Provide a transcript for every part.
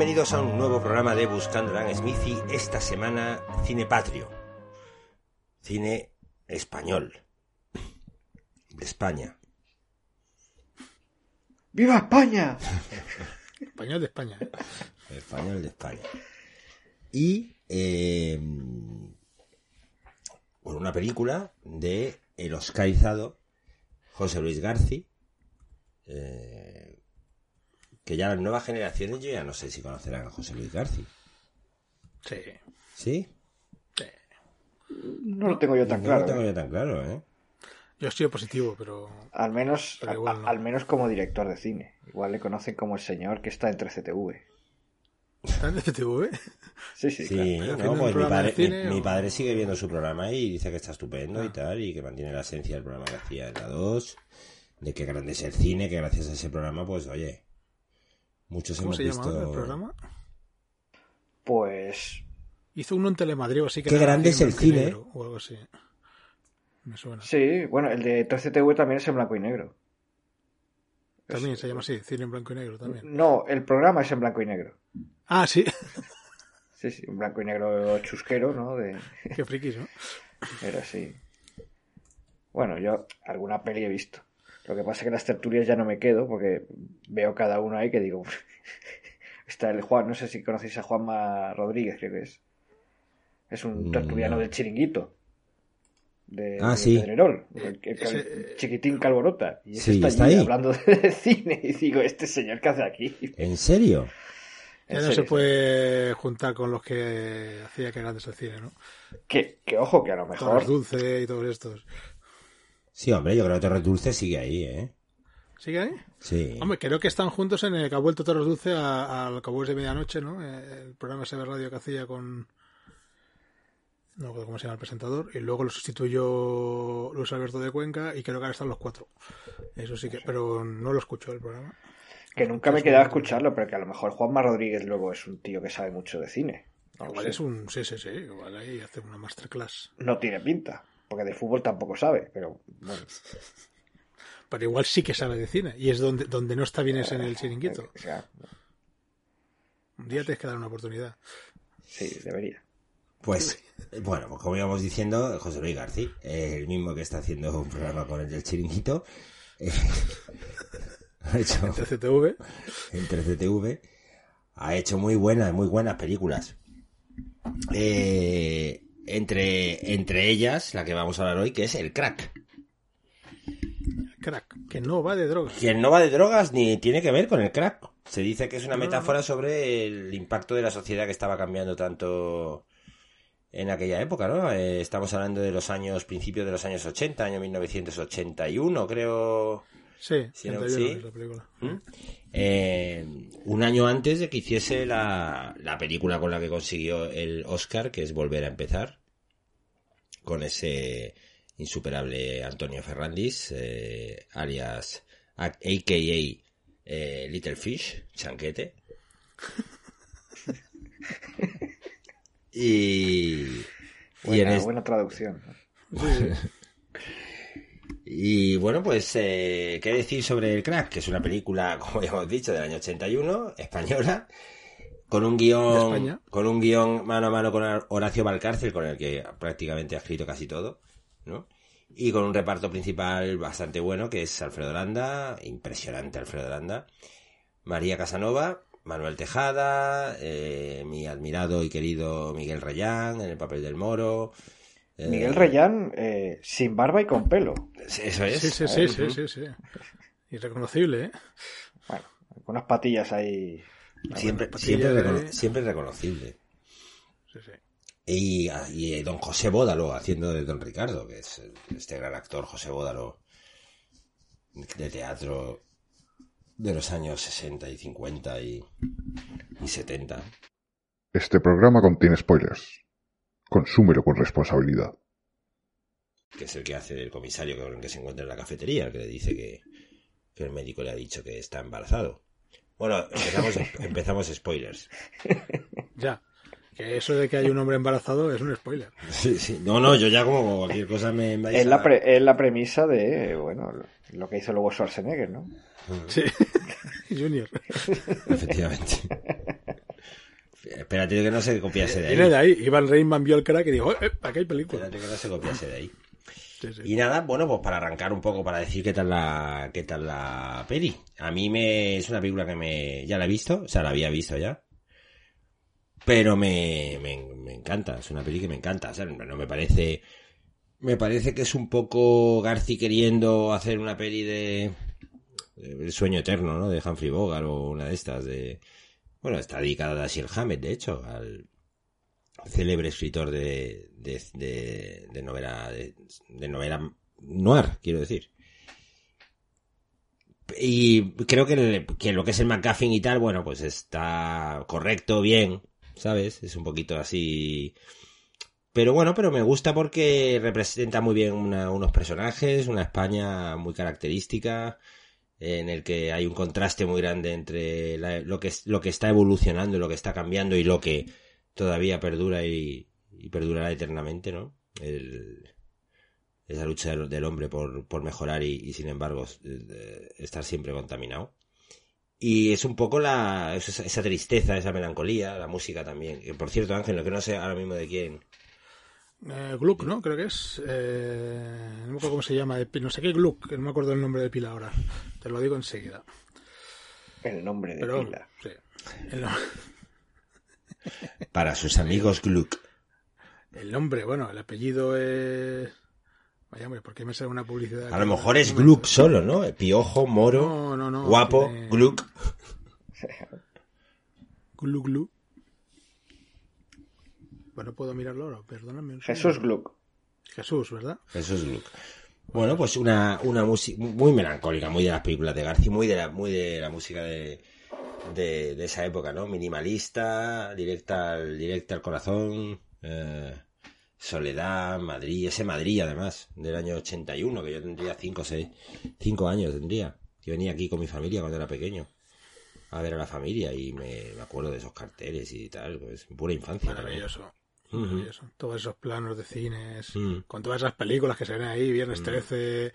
Bienvenidos a un nuevo programa de Buscando a Dan Smith y esta semana Cine Patrio. Cine español. De España. ¡Viva España! Español de España. ¿eh? Español de España. Y eh, con una película de el oscarizado José Luis García. Eh, que ya las nuevas generaciones yo ya no sé si conocerán a José Luis García. Sí. ¿Sí? sí. No lo tengo yo tan no claro. lo tengo ¿eh? yo tan claro, ¿eh? Yo estoy positivo, pero. Al menos, Pero a- igual a- no. al menos como director de cine. Igual le conocen como el señor que está entre CTV. ¿Está en CTV? Sí, sí, Sí, claro. ¿Pero no, pues mi programa padre, de cine mi, mi o- padre sigue viendo su programa y dice que está estupendo y Ah. tal, y que mantiene la esencia del programa que hacía en la 2, de que grande es el cine, que gracias a ese programa, pues oye, muchos ¿Cómo hemos se llama visto... ahora el programa? Pues Hizo uno en Telemadrid, así que. Qué era grande es el en blanco y cine. negro O algo así. Me suena. sí, bueno, el de 3CTV también es en blanco y negro. También se llama así, cine en blanco y negro también. No, el programa es en blanco y negro. Ah, sí. Sí, sí, un blanco y negro chusquero, ¿no? De... Qué frikis, ¿no? Era así. Bueno, yo alguna peli he visto. Lo que pasa es que en las tertulias ya no me quedo porque veo cada uno ahí que digo. Está el Juan, no sé si conocéis a Juanma Rodríguez, creo que es. Es un Mm, tertuliano no. del chiringuito. De, Ah, de sí. Pedrerol, el, el- el Ese- chiquitín calborota. Y ese Sí, está, está allí ahí. hablando de cine. Y digo, ¿este señor qué hace aquí? ¿En serio? Ya no se puede juntar con los que hacía que grandes el cine, ¿no? Que, que ojo, que a lo mejor. Dulce y todos estos. Sí, hombre, yo creo que Torres Dulce sigue ahí, ¿eh? ¿Sigue ahí? Sí. Hombre, creo que están juntos en el que ha vuelto Torres Dulce a- al Cowboys de Medianoche, ¿no? Eh, El programa ese de radio que hacía con... No recuerdo cómo se llama el presentador. Y luego lo sustituyó Luis Alberto de Cuenca y creo que ahora están los cuatro. Eso sí que... Pero no lo escucho el programa. Que nunca me he quedado a escucharlo, pero que a lo mejor Juanma Rodríguez luego es un tío que sabe mucho de cine. No Igual sé. es un... Sí, sí, sí. Igual ahí hace una masterclass. No tiene pinta, porque de fútbol tampoco sabe, pero bueno. Pero igual sí que sabe de cine. Y es donde, donde no está bien es en el chiringuito. sea, Un día tienes que dar una oportunidad. sí, debería. Pues, bueno, pues como íbamos diciendo, José Luis García, eh, el mismo que está haciendo un programa con el del chiringuito, eh, ha hecho... De CTV. en 3DTV, ha hecho muy buenas, muy buenas películas. Eh, entre, entre ellas, la que vamos a hablar hoy, que es El Crack. Crack. Que no va de drogas. Quien no va de drogas ni tiene que ver con el crack. Se dice que es una metáfora sobre el impacto de la sociedad que estaba cambiando tanto en aquella época, ¿no? Eh, estamos hablando de los años, principios de los años 80, año 1981, creo. Sí, Sí, no, 81 sí. es la película. ¿Mm? Eh, un año antes de que hiciese la, la película con la que consiguió el Oscar, que es Volver a empezar, con ese insuperable Antonio Ferrandis, eh, alias AKA eh, Little Fish, Chanquete. y, y, en Buena, buena traducción. y bueno, pues, eh, ¿qué decir sobre El Crack? Que es una película, como ya hemos dicho, del año 81, española, con un guion, con un guion mano a mano con Horacio Valcárcel, con el que prácticamente ha escrito casi todo, ¿no? Y con un reparto principal bastante bueno, que es Alfredo Landa, impresionante Alfredo Landa, María Casanova, Manuel Tejada, eh, mi admirado y querido Miguel Reyán, en el papel del Moro. eh, Miguel Reyán, eh, sin barba y con pelo. Eso es. Sí, sí, sí, sí, sí, sí. Irreconocible, ¿eh? Bueno, con unas patillas ahí. Siempre, patillas siempre, de- recono- siempre reconocible. Sí, sí. Y, y don José Bódalo haciendo de don Ricardo, que es este gran actor José Bódalo de teatro de los años 60 y 50 y, y 70. Este programa contiene spoilers. Consúmelo con responsabilidad. que es el que hace del comisario con el que se encuentra en la cafetería, que le dice que, que el médico le ha dicho que está embarazado. Bueno, empezamos, empezamos spoilers. Ya. Que eso de que hay un hombre embarazado es un spoiler. Sí, sí. No, no, yo ya como cualquier cosa me vais Es a- la, pre- es la premisa de, bueno, lo que hizo luego Schwarzenegger, ¿no? Sí. Junior. Efectivamente. Espérate que no se copiase de Viene de ahí. ahí. Iván Reitman vio el crack y dijo, eh, aquí hay película. Espérate que no se copiase de ahí. Y nada, bueno, pues para arrancar un poco, para decir qué tal la, qué tal la peli. A mí me, es una película que me, ya la he visto, o sea, la había visto ya. Pero me, me, encanta, es una peli que me encanta, o sea, no me parece, me parece que es un poco Garci queriendo hacer una peli de, de El sueño eterno, ¿no? De Humphrey Bogart o una de estas de, bueno, está dedicada a Dashiell Hammett, de hecho, al, célebre escritor de, de, de, de novela de, de novela noir, quiero decir. Y creo que, que lo que es el McGuffin y tal, bueno, pues está correcto, bien, ¿sabes? Es un poquito así... Pero bueno, pero me gusta porque representa muy bien unos personajes, una España muy característica, en el que hay un contraste muy grande entre lo, que, lo que está evolucionando, lo que está cambiando y lo que todavía perdura y, y perdurará eternamente, ¿no? El- esa lucha del, hombre por, por mejorar y, y, sin embargo eh, estar siempre contaminado. Y es un poco la, esa, esa tristeza, esa melancolía, la música también. Que, por cierto, Ángel, lo que no sé ahora mismo de quién. Eh, Gluck, ¿no? Creo que es. Eh, no me acuerdo cómo se llama. No sé qué Gluck, que no me acuerdo el nombre de pila ahora. Te lo digo enseguida. El nombre de Pero, pila. sí. El, no- Para sus amigos Gluck. el nombre, bueno, el apellido es. Vaya, hombre, ¿por qué me sale una publicidad? A lo mejor es Un momento. Gluck solo, ¿no? Piojo, moro, No, no, no. guapo, tiene- Gluck. Glu Glu. Bueno, puedo mirarlo ahora, perdóname. un Jesús. Gluck. Jesús, ¿verdad? Eso es Gluck. Bueno, pues una, una música muy melancólica, muy de las películas de García, muy de la, muy de la música de, de, de esa época, ¿no? Minimalista, directa al, directa al corazón, eh, Soledad, Madrid, ese Madrid además, del año 81, que yo tendría 5 seis, cinco años tendría. Yo venía aquí con mi familia cuando era pequeño a ver a la familia y me, me acuerdo de esos carteles y tal, pues pura infancia. también. Maravilloso. Maravilloso. Todos esos planos de cines, con todas esas películas que se ven ahí, Viernes 13. eh,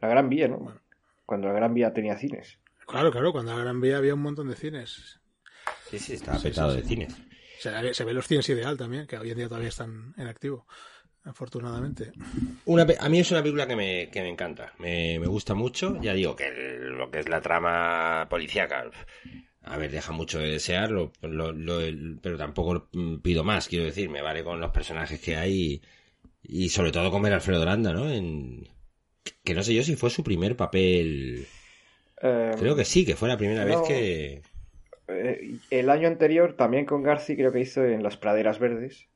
La Gran Vía, ¿no? Cuando la Gran Vía tenía cines. Claro, claro, cuando la Gran Vía había un montón de cines. Sí, sí, estaba Sí, petado sí, de sí. cine. Se, ve- se los cines ideal también, que hoy en día todavía están en activo, afortunadamente. Una, a mí es una película que me, que me encanta, me, me gusta mucho, ya digo que el- lo que es la trama policíaca, a ver, deja mucho de desear, lo- lo- lo- el- pero tampoco pido más, quiero decir, me vale con los personajes que hay y, y sobre todo con ver a Alfredo Landa, ¿no? En, que no sé yo si fue su primer papel, Eh, creo que sí, que fue la primera no. vez que... eh, el año anterior, también con Garci, creo que hizo en Las Praderas Verdes,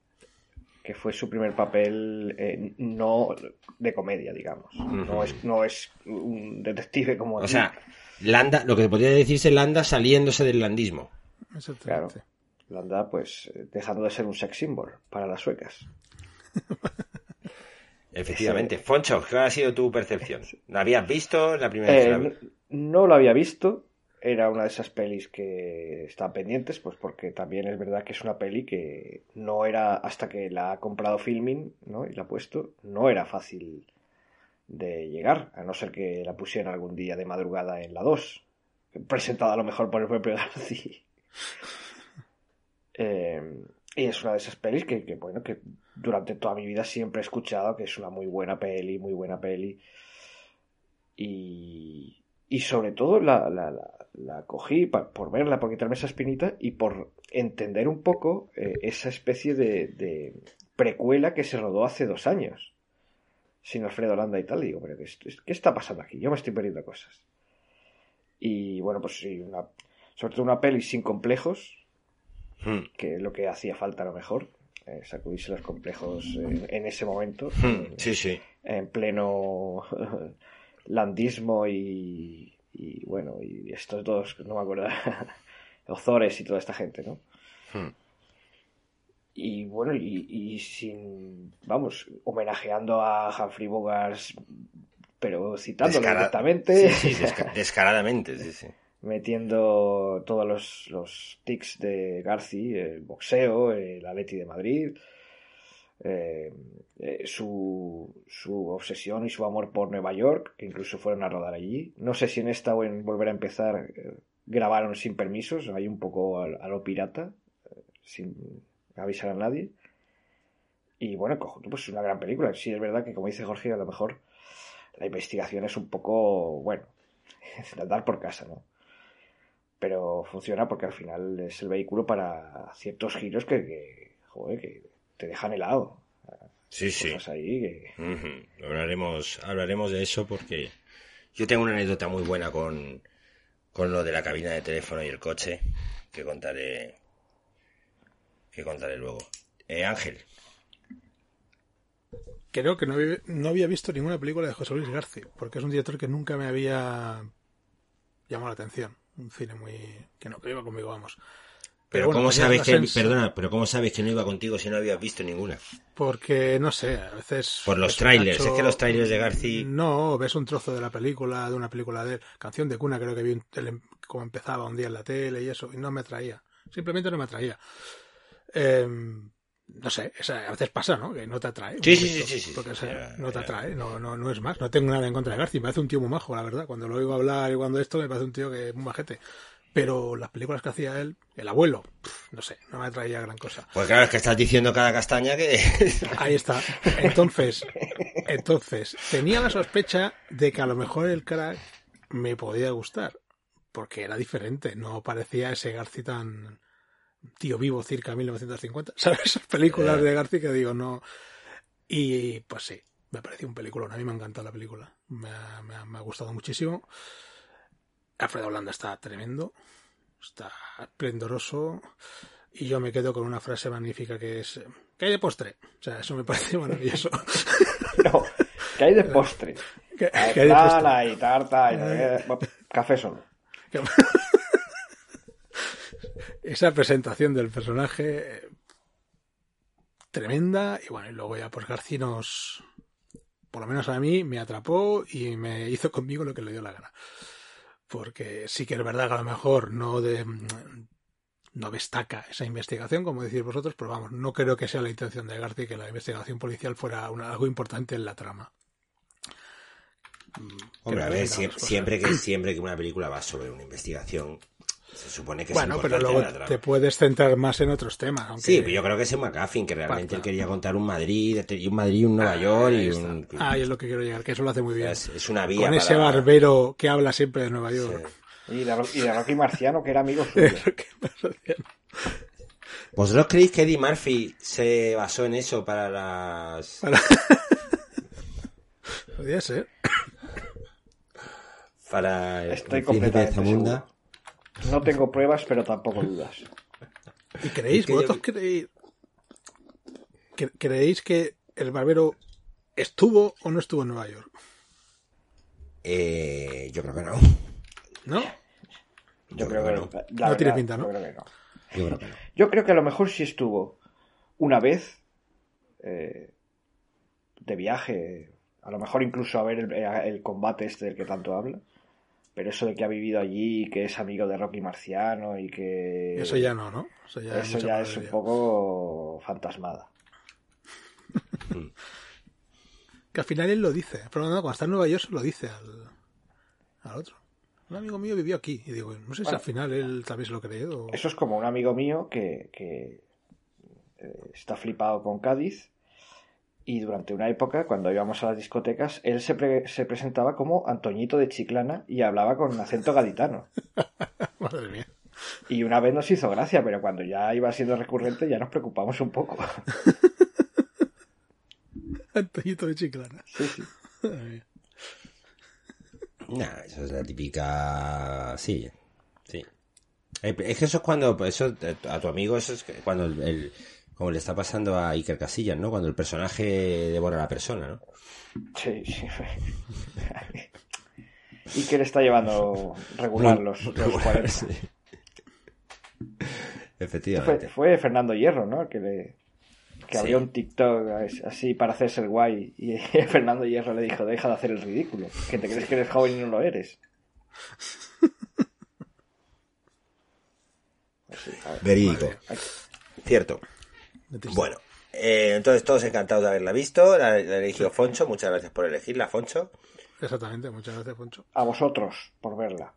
que fue su primer papel eh, no de comedia, digamos. No es, no es un detective como O aquí. sea, Landa, lo que podría decirse Landa saliéndose del landismo. Claro. Exactamente. Landa, pues, eh, dejando de ser un sex symbol para las suecas. Efectivamente. Foncho, ¿qué ha sido tu percepción? ¿La habías visto la primera vez? Eh, que la no, lo había visto. Era una de esas pelis que están pendientes, pues porque también es verdad que es una peli que no era, hasta que la ha comprado Filmin, ¿no? Y la ha puesto, no era fácil de llegar, a no ser que la pusieran algún día de madrugada en la 2, presentada a lo mejor por el propio García. Eh, y es una de esas pelis que, que, bueno, que durante toda mi vida siempre he escuchado que es una muy buena peli, muy buena peli. Y, y sobre todo la, la, la, la cogí pa- por verla, por quitarme esa espinita y por entender un poco eh, esa especie de, de precuela que se rodó hace dos años. Sin Alfredo Landa y tal. Digo, pero ¿qué, ¿qué está pasando aquí? Yo me estoy perdiendo cosas. Y bueno, pues sí, una, sobre todo una peli sin complejos, Hmm. que es lo que hacía falta a lo mejor, eh, sacudirse los complejos en, en ese momento, Hmm, Sí, sí. en pleno landismo y, y bueno, y estos dos, no me acuerdo, Ozores y toda esta gente, ¿no? Hmm. Y bueno, y, y sin, vamos, homenajeando a Humphrey Bogart, pero citándolo Descara- directamente, Sí, sí, desca- descaradamente, sí, sí. metiendo todos los, los tics de Garci, el boxeo, el Atleti de Madrid, eh, eh, su, su obsesión y su amor por Nueva York, que incluso fueron a rodar allí. No sé si en esta o en Volver a empezar eh, grabaron sin permisos, hay un poco a, lo pirata, sin avisar a nadie. Y bueno, pues es una gran película. Sí, es verdad que, como dice Jorge, a lo mejor la investigación es un poco, bueno, andar por casa, ¿no? Pero funciona porque al final es el vehículo para ciertos giros que, que, joder, que te dejan helado. Sí, sí. Ahí que... Hablaremos, hablaremos de eso porque yo tengo una anécdota muy buena con, con lo de la cabina de teléfono y el coche que contaré que contaré luego. Eh, Ángel, Creo que no había, no había visto ninguna película de José Luis García, porque es un director que nunca me había llamado la atención. Un cine muy. que no, que iba conmigo, vamos. Pero bueno, cómo sabes que perdona, pero cómo sabes que no iba contigo si no habías visto ninguna? Porque, no sé, a veces. Por los trailers, es que los trailers de García No, ves un trozo de la película, de una película de él. Canción de cuna, creo que vi como empezaba un día en la tele y eso, y no me atraía. Simplemente no me atraía. Eh, no sé, a veces pasa, ¿no? Que no te atrae. Sí, sí, sí, sí, sí. Porque o sea, Ya, no te ya. atrae, no, no, no es más. No tengo nada en contra de García, me parece un tío muy majo, la verdad. Cuando lo oigo hablar y cuando esto, me parece un tío que es muy majete. Pero las películas que hacía él, el abuelo, no sé, no me atraía gran cosa. Pues claro, es que estás diciendo cada castaña que... Ahí está. Entonces, entonces, tenía la sospecha de que a lo mejor el crack me podía gustar. Porque era diferente, no parecía ese Garci tan tío vivo circa 1950. ¿Sabes? Esas películas de Garci que digo, no. Y pues sí, me pareció un peliculón. A mí me ha encantado la película. Me ha, me ha- me ha gustado muchísimo. Alfredo Holanda está tremendo. Está esplendoroso. Y yo me quedo con una frase magnífica que es ¿Qué hay de postre? O sea, eso me parece maravilloso. No, que hay de postre. ¿Qué, Hay qué hay de postre? hay tarta, hay bueno, café solo. Esa presentación del personaje eh, tremenda y bueno, y luego ya pues García nos por lo menos a mí me atrapó y me hizo conmigo lo que le dio la gana. Porque sí que es verdad que a lo mejor no de no destaca esa investigación, como decís vosotros, pero vamos, no creo que sea la intención de García que la investigación policial fuera una- algo importante en la trama. Mm, Hombre, creo a ver, son sie- otras cosas. siempre que, siempre que una película va sobre una investigación, se supone que Bueno, es pero luego la trama. te puedes centrar más en otros temas. Aunque... Sí, pero yo creo que es McGuffin, que realmente Parta. él quería contar un Madrid, y un Madrid y un Nueva York Ahí y un... Ahí es lo que quiero llegar, que eso lo hace muy bien. es, es una vía Con ese para- barbero que habla siempre de Nueva Sí. York. Y de, Ro- y de Rocky Marciano, que era amigo suyo. ¿Vosotros creéis que Eddie Murphy se basó en eso para las... Podría ser. para el Estoy príncipe de completamente Zamunda? seguro. No tengo pruebas, pero tampoco dudas. ¿Y creéis, que vosotros yo- creéis, cre- creéis que el barbero estuvo o no estuvo en Nueva York? Eh, yo creo que no. ¿No? Yo, creo que no. No tiene pinta, ¿no? yo creo que no. Yo creo que no. Yo creo que a lo mejor sí estuvo una vez eh, de viaje, a lo mejor incluso a ver el, el combate este del que tanto habla, pero eso de que ha vivido allí, que es amigo de Rocky Marciano y que... Eso ya no, ¿no? Eso ya, eso mucha ya es un poco fantasmada. Que al final él lo dice. Pero no, cuando está en Nueva York se lo dice al, al otro. Un amigo mío vivió aquí. Y digo, no sé si Bueno. al final él también se lo cree o... Eso es como un amigo mío que, que, eh, está flipado con Cádiz y durante una época, cuando íbamos a las discotecas, él se, pre- se presentaba como Antoñito de Chiclana y hablaba con acento gaditano. Madre mía. Y una vez nos hizo gracia, pero cuando ya iba siendo recurrente ya nos preocupamos un poco. Antoñito de Chiclana. Sí, sí. Nah, eso es la típica... Sí, sí. Eh, Es que eso es cuando, eso, eh, a tu amigo, eso es que cuando el, el- como le está pasando a Iker Casillas, ¿no? Cuando el personaje devora a la persona, ¿no? Sí, sí. y que le está llevando regular los, los 40. Sí. Fue, Efectivamente. fue Fernando Hierro, ¿no? Que le que Sí. abrió un TikTok así para hacerse el guay y Fernando Hierro le dijo, deja de hacer el ridículo, que te crees que eres joven y no lo eres. Verídico. Cierto. Bueno, eh, entonces todos encantados de haberla visto. La, la ha elegido Foncho. Muchas gracias por elegirla, Foncho. Exactamente, muchas gracias, Poncho. A vosotros por verla.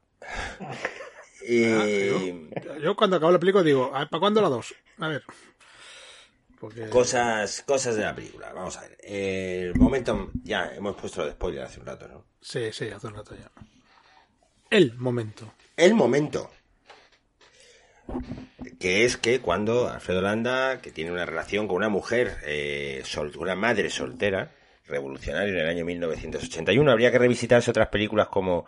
Y Ah, Yo cuando acabo la película digo, ¿para cuándo la dos? A ver. Porque... cosas, cosas de la película. Vamos a ver. El momento, ya hemos puesto lo de spoiler hace un rato, ¿no? Sí, sí, hace un rato ya. El momento. El momento. Que es que cuando Alfredo Landa, que tiene una relación con una mujer, eh, sol- una madre soltera, revolucionaria en el año 1981, habría que revisitarse otras películas como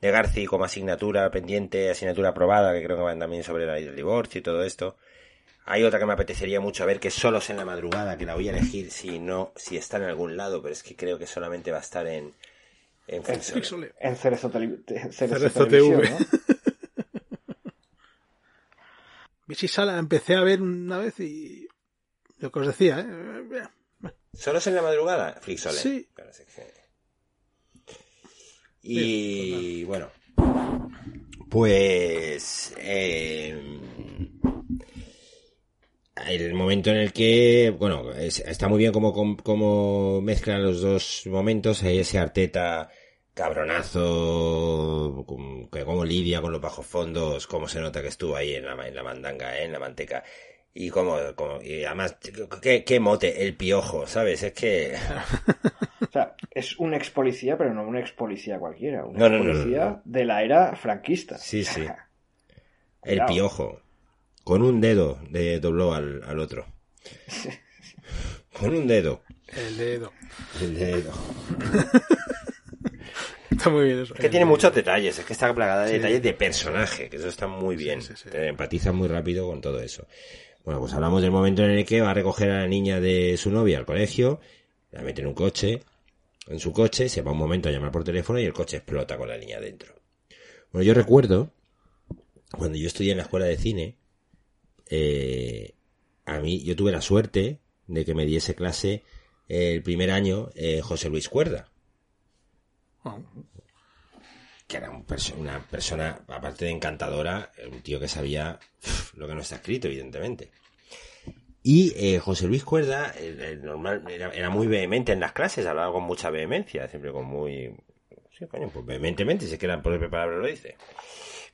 de Garci como asignatura pendiente, asignatura aprobada, que creo que van también sobre la ley del divorcio y todo esto. Hay otra que me apetecería mucho ver, que es Solos en la madrugada, que la voy a elegir si no, si está en algún lado, pero es que creo que solamente va a estar en, en. Píxole. En Cerezo, Tele- te- Cerezo Cerezo Televisión, TV. ¿no? Bici Sala empecé a ver una vez y... Lo que os decía, ¿eh? ¿Solos en la madrugada? Flixolé. Sí. Claro, sí, sí. Y bueno, pues eh, el momento en el que, bueno, es- está muy bien como, como mezclan los dos momentos, ese Arteta cabronazo, que cómo lidia con los bajos fondos, cómo se nota que estuvo ahí en la, ma- en la mandanga, ¿eh? en la manteca. Y como, como y además, qué, qué mote, el piojo, ¿sabes? Es que... O sea, es un ex policía, pero no un ex policía cualquiera. Un No, ex no, no, no, policía no. de la era franquista. Sí, sí. El piojo. Con un dedo le dobló al, al otro. Con un dedo. El dedo. El dedo. Está muy bien eso. Es que tiene muchos detalles, es que está plagada de detalles de personaje, que eso está muy bien. sí, sí. Te empatizas muy rápido con todo eso. Bueno, pues hablamos del momento en el que va a recoger a la niña de su novia al colegio, la mete en un coche, en su coche, se va un momento a llamar por teléfono y el coche explota con la niña dentro. Bueno, yo recuerdo, cuando yo estudié en la escuela de cine, eh, a mí, yo tuve la suerte de que me diese clase el primer año eh, José Luis Cuerda que era una persona, aparte de encantadora, un tío que sabía lo que no está escrito, evidentemente. Y eh, José Luis Cuerda, normal, era, muy vehemente en las clases, hablaba con mucha vehemencia, siempre con muy... Sí, coño, pues vehementemente, si que la propia palabra lo dice.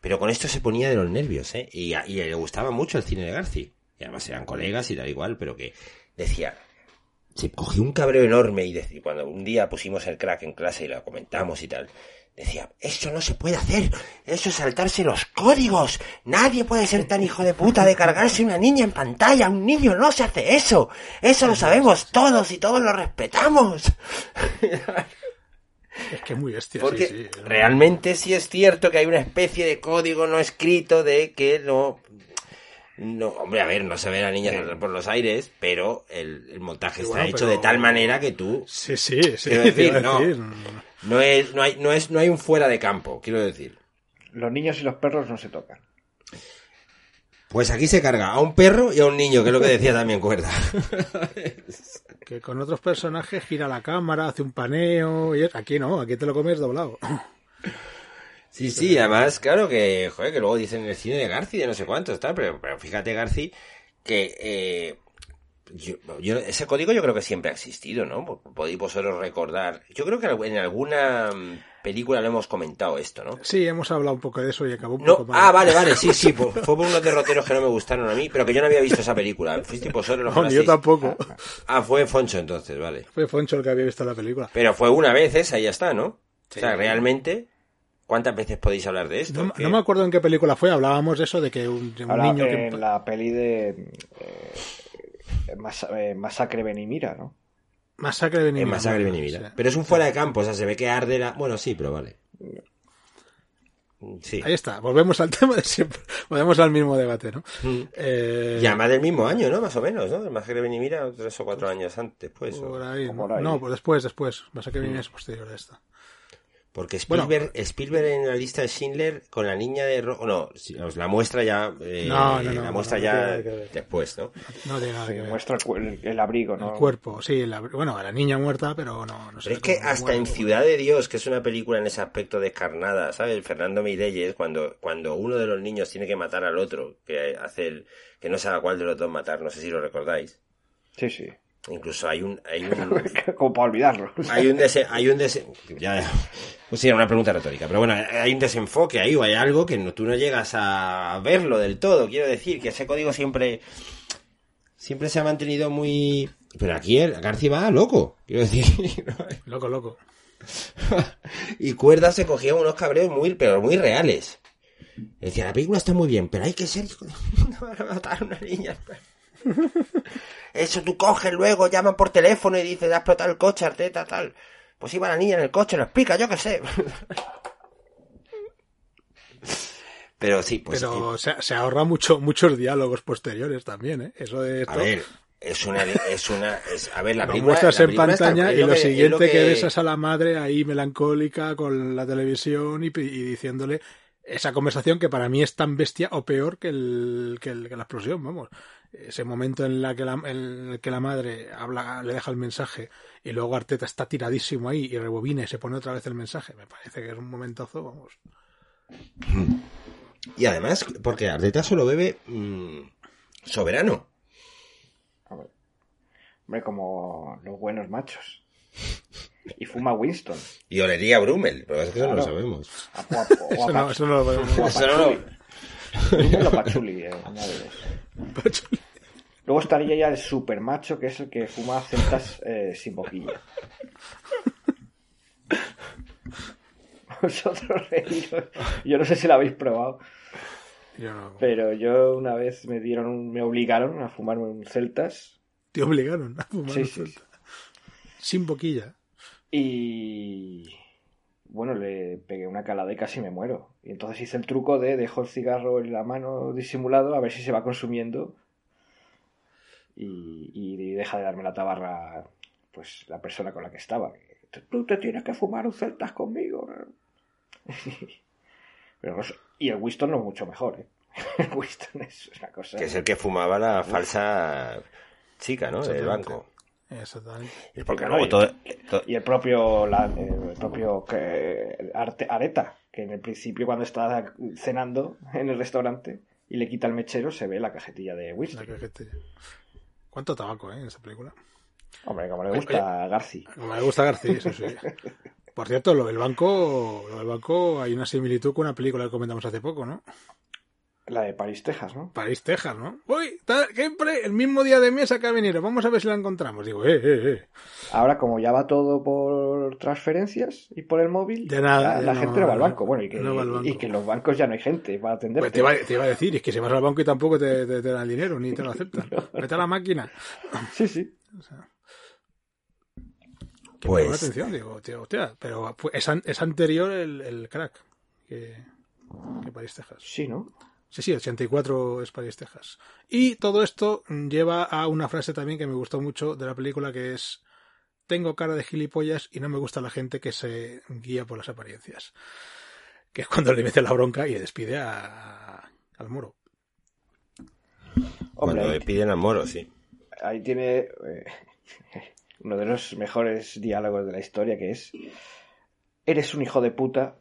Pero con esto se ponía de los nervios, ¿eh? Y, y le gustaba mucho el cine de Garci. Y además eran colegas y tal igual, pero que decía, se cogió un cabreo enorme y cuando un día pusimos el crack en clase y lo comentamos y tal, decía, eso no se puede hacer, eso es saltarse los códigos, nadie puede ser tan hijo de puta de cargarse una niña en pantalla, un niño no se hace eso, eso lo sabemos todos y todos lo respetamos. Es que es muy bestia. Porque sí, sí. realmente sí es cierto que hay una especie de código no escrito de que no... No, hombre, a ver, no se ve a la niña por los aires, pero el, el montaje Sí, está bueno, hecho pero- de tal manera que tú Sí, sí, sí. Quiero decir, no. decir. no es, no hay, no es, no hay un fuera de campo, quiero decir. Los niños y los perros no se tocan. Pues aquí se carga a un perro y a un niño, que es lo que decía también Cuerda. Que con otros personajes gira la cámara, hace un paneo. Y es- aquí no, aquí te lo comes doblado. Sí, sí, además, claro que, joder, que luego dicen en el cine de Garci, de no sé cuántos, tal, pero, pero fíjate, Garci, que eh, yo, yo- ese código yo creo que siempre ha existido, ¿no? Podéis vosotros recordar. Yo creo que en alguna mm, película lo hemos comentado esto, ¿no? Sí, hemos hablado un poco de eso y acabó un No, poco mal. ah, vale, vale, sí, sí, fue fue por unos derroteros que no me gustaron a mí, pero que yo no había visto esa película. Fuiste vosotros No, yo tampoco. Ah, fue Foncho entonces, vale. Fue Foncho el que había visto la película. Pero fue una vez esa y ya está, ¿no? Sí. O sea, realmente, ¿cuántas veces podéis hablar de esto? No, Que- no me acuerdo en qué película fue, hablábamos de eso, de que un, de un Ahora, niño que... en la peli de eh, Mas- eh, Masacre Benimira, ¿no? Masacre de En Benimira. Masacre Sí. Benimira. Pero es un fuera de campo, o sea, se ve que arde la... Bueno, sí, pero vale. Sí. Ahí está, volvemos al tema de siempre, volvemos al mismo debate, ¿no? Mm. Eh, Y además del mismo año, ¿no? Más o menos, ¿no? Más que venir, mira, tres o cuatro años antes, pues. por ahí, o ¿no? por ahí. No, pues después, después. Mm. viene es posterior a esta. Porque Bueno. Spielberg, Spielberg en la lista de Schindler con la niña de Ro- no, si- os la muestra ya eh, No, no, no, la muestra no ya después, ¿no? No tiene nada Sí, que ver. muestra el, el- el abrigo, ¿no? El cuerpo, sí, la- bueno, a la niña muerta, pero no, no sé. Pero es que hasta en Ciudad de Dios, que es una película en ese aspecto descarnada, ¿sabes? Fernando Meirelles, cuando, cuando uno de los niños tiene que matar al otro, que hace el, que no sabe a cuál de los dos matar, no sé si lo recordáis. Sí, sí. Incluso hay un, hay un, Como para olvidarlo. hay un dese, hay un dese, ya, pues sí, era una pregunta retórica, pero bueno, hay un desenfoque ahí o hay algo que no, tú no llegas a verlo del todo, quiero decir, que ese código siempre, siempre se ha mantenido muy, pero aquí el García va loco, quiero decir, Loco, loco. y Cuerda se cogía unos cabreos muy, pero muy reales. Decía, la película está muy bien, pero hay que ser. No van a matar a una niña. Eso tú coges luego, llaman por teléfono y dices, ha explotado el coche, Arteta, tal. Pues iba la niña en el coche, lo explica, yo qué sé. Pero sí, pues... pero se, se ahorra mucho, muchos diálogos posteriores también, ¿eh? Eso de esto. a ver, es una... Es una es, a ver, la lo película... muestras la en película pantalla y lo que- siguiente lo que... ves es a la madre ahí melancólica con la televisión y, y diciéndole esa conversación que para mí es tan bestia o peor que, el, que, el- que la explosión, vamos. Ese momento en, la que la, en el que la madre habla, le deja el mensaje y luego Arteta está tiradísimo ahí y rebobina y se pone otra vez el mensaje. Me parece que es un momentazo, vamos. Y además, porque Arteta solo bebe mm, soberano. Hombre, como los buenos machos. Y fuma Winston. Y olería a Brummel, pero es que eso no lo sabemos. A- a- Eso no, eso no lo podemos- Eso no eh, dos. Luego estaría ya el super macho, que es el que fuma celtas eh, sin boquilla. Vosotros reíros. Yo no sé si lo habéis probado, Yo no- pero yo una vez me dieron, un- me obligaron a fumar un celtas Te obligaron a fumar Sí, un sí, celta. Sin boquilla. y bueno, le pegué una calada y casi me muero. Y entonces hice el truco de dejo el cigarro en la mano disimulado a ver si se va consumiendo y, y deja de darme la tabarra pues la persona con la que estaba. Tú te tienes que fumar un celtas conmigo. Pero no y el Winston no es mucho mejor, ¿eh? El Winston es una cosa... Que es el que fumaba la falsa chica, ¿no? Del banco. Exactamente. Y porque Claro, luego y- todo, to- Y el propio, la- el propio que- Arte- Areta, que en el principio cuando está cenando en el restaurante y le quita el mechero, se ve la cajetilla de La whisky. cajetilla. ¿Cuánto tabaco, eh, en esa película? Hombre, como le gusta a Garci. Como me gusta García, eso sí. Por cierto, lo del banco, lo del banco hay una similitud con una película que comentamos hace poco, ¿no? La de París, Texas, ¿no? París, Texas, ¿no? Uy, siempre el mismo día de mesa carabinero, vamos a ver si la encontramos. Digo, eh, eh, eh. Ahora, como ya va todo por transferencias y por el móvil, Ya nada, la, ya la no- gente no va al banco. Bueno, y que, no va al banco. y que en los bancos ya no hay gente para atenderte. Pues te, iba, te iba a decir, es que si vas al banco y tampoco te, te- te dan el dinero, ni te lo aceptan. Vete a la máquina. Sí, sí. Que me Pues- atención, digo, tío, hostia, pero fue- es, an- es anterior el, el crack que, que París, Texas. Sí, ¿no? Sí, sí, 84 es París, Texas. Y todo esto lleva a una frase también que me gustó mucho de la película que es tengo cara de gilipollas y no me gusta la gente que se guía por las apariencias. Que es cuando le mete la bronca y le despide a, al moro. Cuando le piden al moro, sí. ahí tiene eh, uno de los mejores diálogos de la historia que es eres un hijo de puta,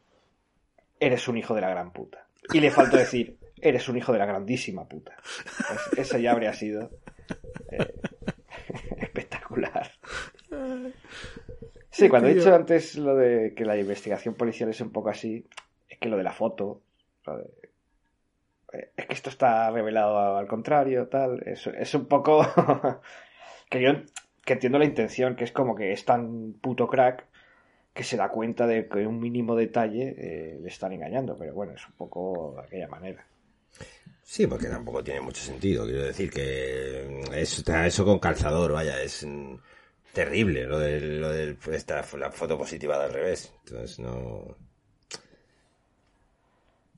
eres un hijo de la gran puta. Y le faltó decir, eres un hijo de la grandísima puta. Pues eso ya habría sido eh, espectacular. Sí, cuando he dicho antes lo de que la investigación policial es un poco así, es que lo de la foto, lo de- eh, es que esto está revelado al contrario, tal, es, es un poco que yo que entiendo la intención, que es como que es tan puto crack que se da cuenta de que un mínimo detalle eh, le están engañando, pero bueno, es un poco de aquella manera. Sí, porque tampoco tiene mucho sentido. Quiero decir que mm, es, está eso con calzador, vaya, es mm, terrible lo del, lo del, esta, la foto positiva al revés. Entonces no.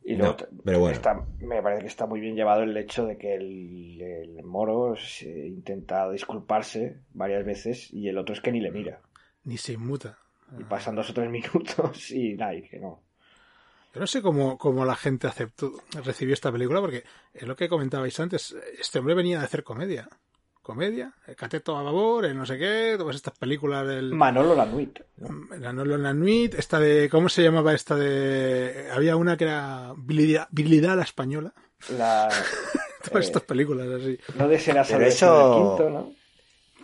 Y luego pero bueno. está- me parece que está muy bien llevado el hecho de que el, el moro se intenta disculparse varias veces y el otro es que ni le mira. Ni se inmuta. Y pasan dos o tres minutos y nada, y que no. Yo no sé cómo, cómo la gente aceptó, recibió esta película, porque es lo que comentabais antes. Este hombre venía de hacer comedia. Comedia, el cateto a babor, el no sé qué, todas estas películas del. Manolo Lanuit. La Nolo la Nuit, esta de. ¿Cómo se llamaba esta de.? Había una que era a la Española. La, Todas eh, estas películas así. no desearás Pero saber eso- el quinto, ¿no?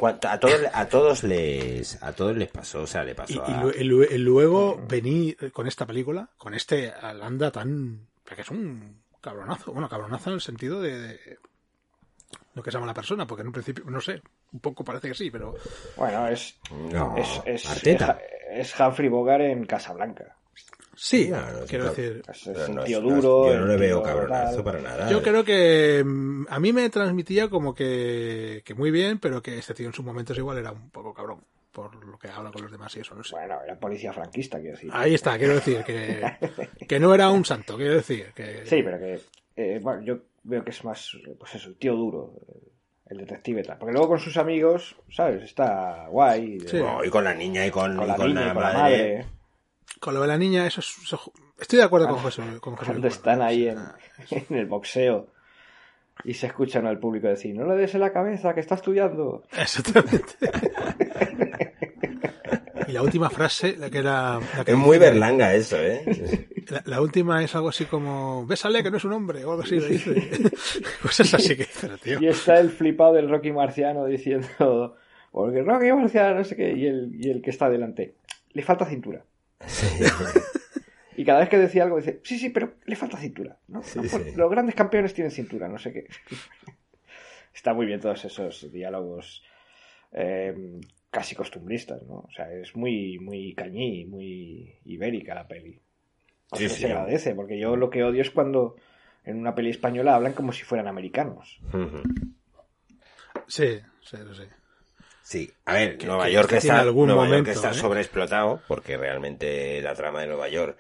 A todos, a todos les a todos les pasó, o sea, le Y, pasó y a... lu- y lu- y luego venir con esta película, con este Alanda tan. que es un cabronazo. Bueno, cabronazo en el sentido de. de lo que se llama la persona, porque en un principio, no sé, un poco parece que sí, pero. Bueno, es, No, es, es, Arteta. es Humphrey Bogart en Casablanca. Sí, Claro, quiero decir. Es, un no tío duro. yo no le veo cabronazo tal. para nada. Yo creo que mm, a mí me transmitía como que, que muy bien, pero que este tío en sus momentos igual era un poco cabrón, por lo que habla con los demás y eso, no sé. Bueno, era policía franquista, quiero decir. Ahí está, quiero decir que, que no era un santo, quiero decir que Sí, pero que. eh, bueno, yo veo que es más. Pues eso, el tío duro. El detective tal. Porque luego con sus amigos, ¿sabes? Está guay. Sí. Y con la niña y con, Con y la con niña, la y con la madre. Con lo de la niña, eso es. eso- estoy de acuerdo con José. Con José Cuando están ahí en, Ah, en el boxeo. Y se escuchan al público decir: No le des en la cabeza, que está estudiando. Exactamente. Y la última frase, la que era. la que Es muy berlanga eso, ¿eh? La, la última es algo así como. Bésale, que no es un hombre, o algo así le dice. Cosas así que dice, tío. Y está el flipado del Rocky Marciano diciendo: Porque Rocky Marciano, no sé qué. Y el, y el que está delante: Le falta cintura. Y cada vez que decía algo dice, sí, sí, pero le falta cintura. ¿no? Sí, No, sí. Los grandes campeones tienen cintura, no sé qué. Está muy bien todos esos diálogos eh, casi costumbristas, ¿no? O sea, es muy, muy cañí, muy ibérica la peli. Sí, se agradece, porque yo lo que odio es cuando en una peli española hablan como si fueran americanos. Ujú. Sí, sí, sí. Sí, a ver, Que- Nueva que- York que está, algún Nueva York momento, está ¿eh? sobreexplotado, porque realmente la trama de Nueva York,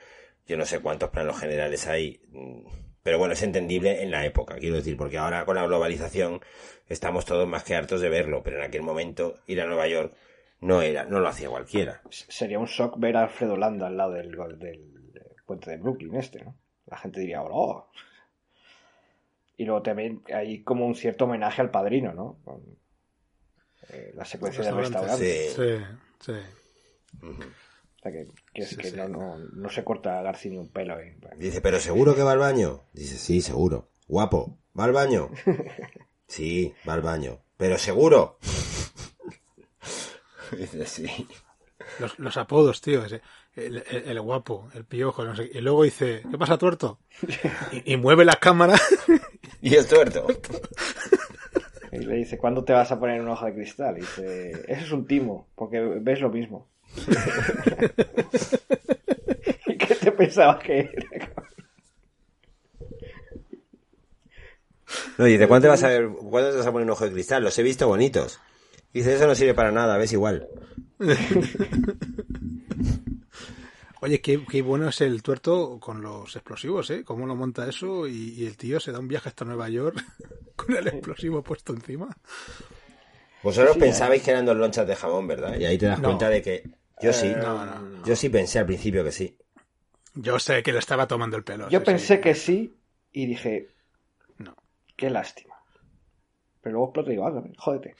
yo no sé cuántos planos generales hay, mm, pero bueno, es entendible en la época, quiero decir, porque ahora con la globalización estamos todos más que hartos de verlo, pero en aquel momento ir a Nueva York no era, no lo hacía cualquiera. Sería un shock ver a Alfredo Landa al lado del, gol- del puente de Brooklyn este, ¿no? La gente diría, ¡oh! Y luego también hay como un cierto homenaje al padrino, ¿no? Con eh, la secuencia del Restaurante. restaurante. Sí. Sí, sí. O sea que, que, es Sí, que sí. No, no, no se corta Garci ni un pelo. ¿eh? Dice, pero seguro que va al baño. Dice, sí, seguro. Guapo, ¿va al baño? Sí, va al baño. Pero seguro. Dice, sí. Los, los apodos, tío. ese, El, el- el guapo, el piojo, no sé. Y luego dice, ¿qué pasa, tuerto? Y, y mueve la cámara. Y el tuerto. Y le dice, ¿cuándo te vas a poner un ojo de cristal? Y dice, eso es un timo, porque ves lo mismo. ¿Y qué te pensabas que era? No, dice, ¿cuándo te vas a ver, cuándo te vas a poner un ojo de cristal? Los he visto bonitos. Dice, eso no sirve para nada, ves igual. Oye, qué, qué bueno es el tuerto con los explosivos, ¿eh? Cómo lo monta eso y, y el tío se da un viaje hasta Nueva York con el explosivo puesto encima. Vosotros Sí, pensabais que eran dos lonchas de jamón, ¿verdad? Y ahí te das No. cuenta de que yo sí. Eh, No, no. Yo sí pensé al principio que sí. Yo sé que le estaba tomando el pelo. Yo sí, pensé sí. que sí y dije, No. qué lástima. Pero luego y digo, ah, jódete.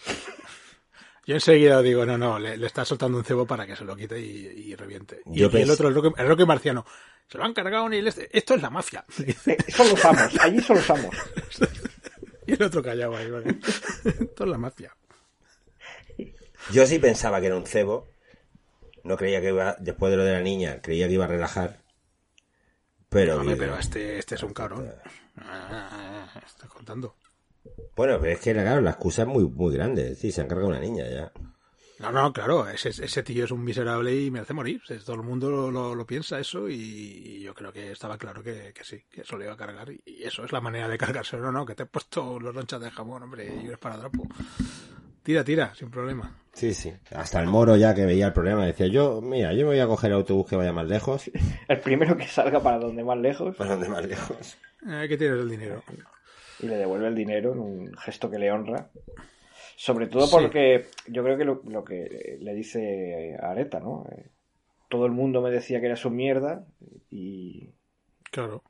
Yo enseguida digo, no, no, le, le está soltando un cebo para que se lo quite y, y reviente. Y, el otro, el roque, el Roque marciano, se lo han cargado ni el este. Esto es la mafia. Eh, son los amos, allí son los amos. Y el otro callado ahí, vale. Esto es la mafia. Yo sí pensaba que era un cebo. No creía que iba, después de lo de la niña, creía que iba a relajar. Pero, Hombre, digo, pero este, este es un cabrón. Ah, Estoy contando. Bueno, pero es que claro, la excusa es muy, muy grande. Sí, se han cargado una niña ya. No, no, claro, ese, ese tío es un miserable y merece morir. Todo el mundo lo, lo- lo piensa eso y, y yo creo que estaba claro que, que sí, que eso le iba a cargar. Y eso es la manera de cargarse, no, no, que te he puesto los lonchas de jamón, hombre, y un esparadrapo. Tira, tira, sin problema. Sí, sí. Hasta el moro ya que veía el problema decía, yo, mira, yo me voy a coger el autobús que vaya más lejos. El primero que salga para donde más lejos ¿Para dónde más lejos? Hay que tienes el dinero. Y le devuelve el dinero en un gesto que le honra. Sobre todo Sí. porque yo creo que lo, lo que le dice a Areta, ¿no? Eh, Todo el mundo me decía que era su mierda y, Claro,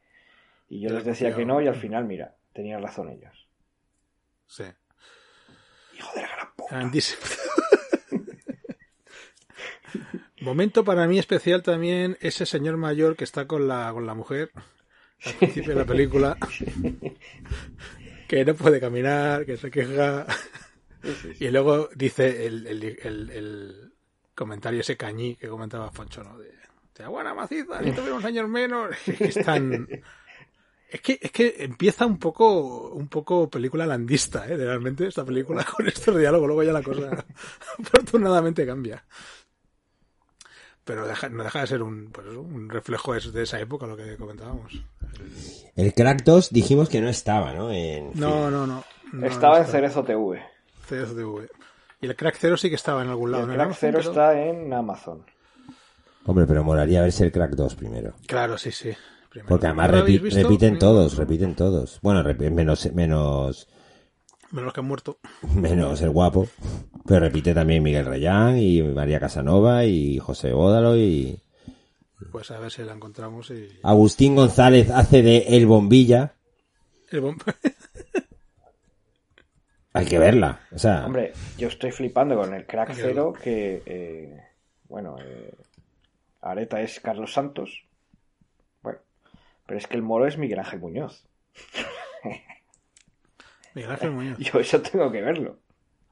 y yo les decía que no y al final, mira, tenían razón ellos. sí. Hijo de la gran puta. Grandísimo. Momento para mí especial también ese señor mayor que está con la, con la mujer al principio de la película, que no puede caminar, que se queja, y luego dice el, el, el- el comentario ese cañí que comentaba Foncho, ¿no? De, de buena maciza, ni tuvimos años menos. Es que están... Es que, es que empieza un poco, un poco película landista, ¿eh? Realmente esta película con estos diálogos, luego ya la cosa afortunadamente cambia. Pero deja- no deja de ser un, pues un reflejo de, esa época, lo que comentábamos. El Crack 2 dijimos que no estaba, ¿no? En No, no, no. no Estaba en. Cerezo TV. CSV. Y el Crack Zero sí que estaba en algún Y lado. el. Crack Amazon, Zero pero- está en Amazon. Hombre, pero molaría verse el Crack 2 primero. Claro, sí, sí. Primero. Porque además repiten todos, repiten todos. Bueno, menos, menos, Menos que han muerto. menos el guapo. Pero repite también Miguel Reyán y María Casanova y José Bódalo y Pues a ver si la encontramos y... Agustín González hace de El Bombilla. El bom- Hay que verla. O sea, Hombre, yo estoy flipando con el Crack Zero que, eh, bueno, eh, Areta es Carlos Santos. Bueno, pero es que el moro es Miguel Ángel Muñoz. Miguel Ángel Muñoz. Yo eso tengo que verlo.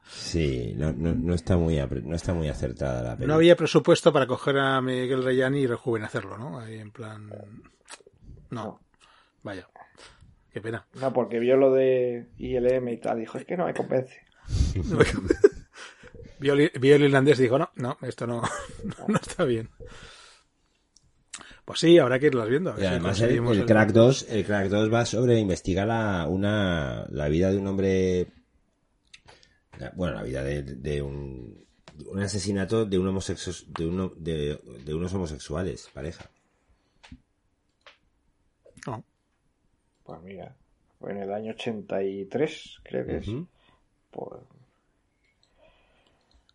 sí, no, no, no está muy, no está muy acertada la película. No había presupuesto para coger a Miguel Reyani y rejuvenecerlo, ¿no? Ahí en plan... No, vaya. Qué pena. No, porque vio lo de ILM y tal. Dijo, es que no me convence. Vio el, vio el irlandés y dijo, no, no, esto no, no está bien. Pues sí, habrá que irlas viendo. Y además el, conseguimos el el- Crack 2, el Crack 2 va sobre investigar la, una, la vida de un hombre, la- bueno, la vida de, de un, un asesinato de, un homosexu- de, uno, de, de unos homosexuales, pareja. No, Pues mira, fue en el año 83, creo que es. Ujú. Pues,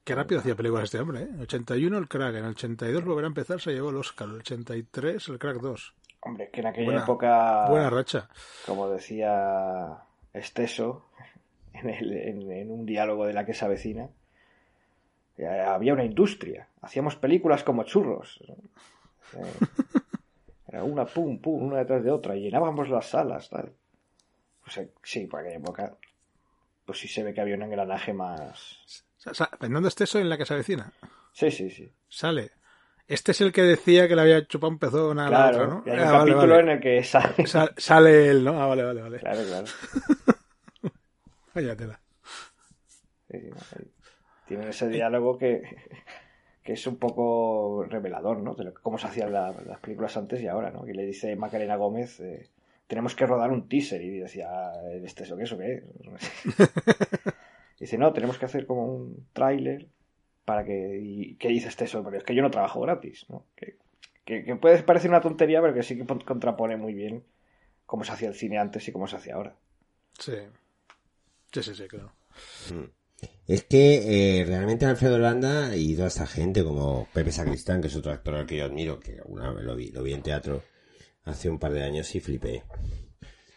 Qué rápido hacía películas este hombre, ¿eh? En 81 el Crack, en el 82 volverá a empezar, se llevó el Oscar, el 83 el Crack 2. hombre, que en aquella Buena- época, Buena racha. como decía Esteso, en, el- en- en un diálogo de la que se avecina, eh, había una industria. Hacíamos películas como churros. Eh, Era una pum, pum, una detrás de otra. Y llenábamos las salas, tal. Pues sí, por aquella época, pues sí se ve que había un engranaje más... Sa- sa- Fernando Esteso en la que se avecina. Sí, sí, sí. Sale. Este es el que decía que le había chupado un pezón a la Claro, otra, ¿no? hay Ah, un vale, capítulo vale. en el que sale... Sa- sale él, ¿no? Ah, vale, vale, vale. Claro, claro. Vaya tela. Sí. Tienen ese diálogo que, que es un poco revelador, ¿no? De lo- cómo se hacían la- las películas antes y ahora, ¿no? Y le dice Macarena Gómez, eh, tenemos que rodar un teaser. Y decía, "Ah, ¿este eso qué? ¿Eso qué? dice, no, tenemos que hacer como un tráiler para que... ¿Y qué dice este eso? Pero es que yo no trabajo gratis, ¿no? Que, que, que puede parecer una tontería, pero que sí que pon- contrapone muy bien cómo se hacía el cine antes y cómo se hace ahora. Sí. Sí, sí, sí, claro. Es que eh, realmente Alfredo Landa y toda esta gente como Pepe Sacristán, que es otro actor al que yo admiro, que alguna vez lo vi, lo vi en teatro hace un par de años y flipé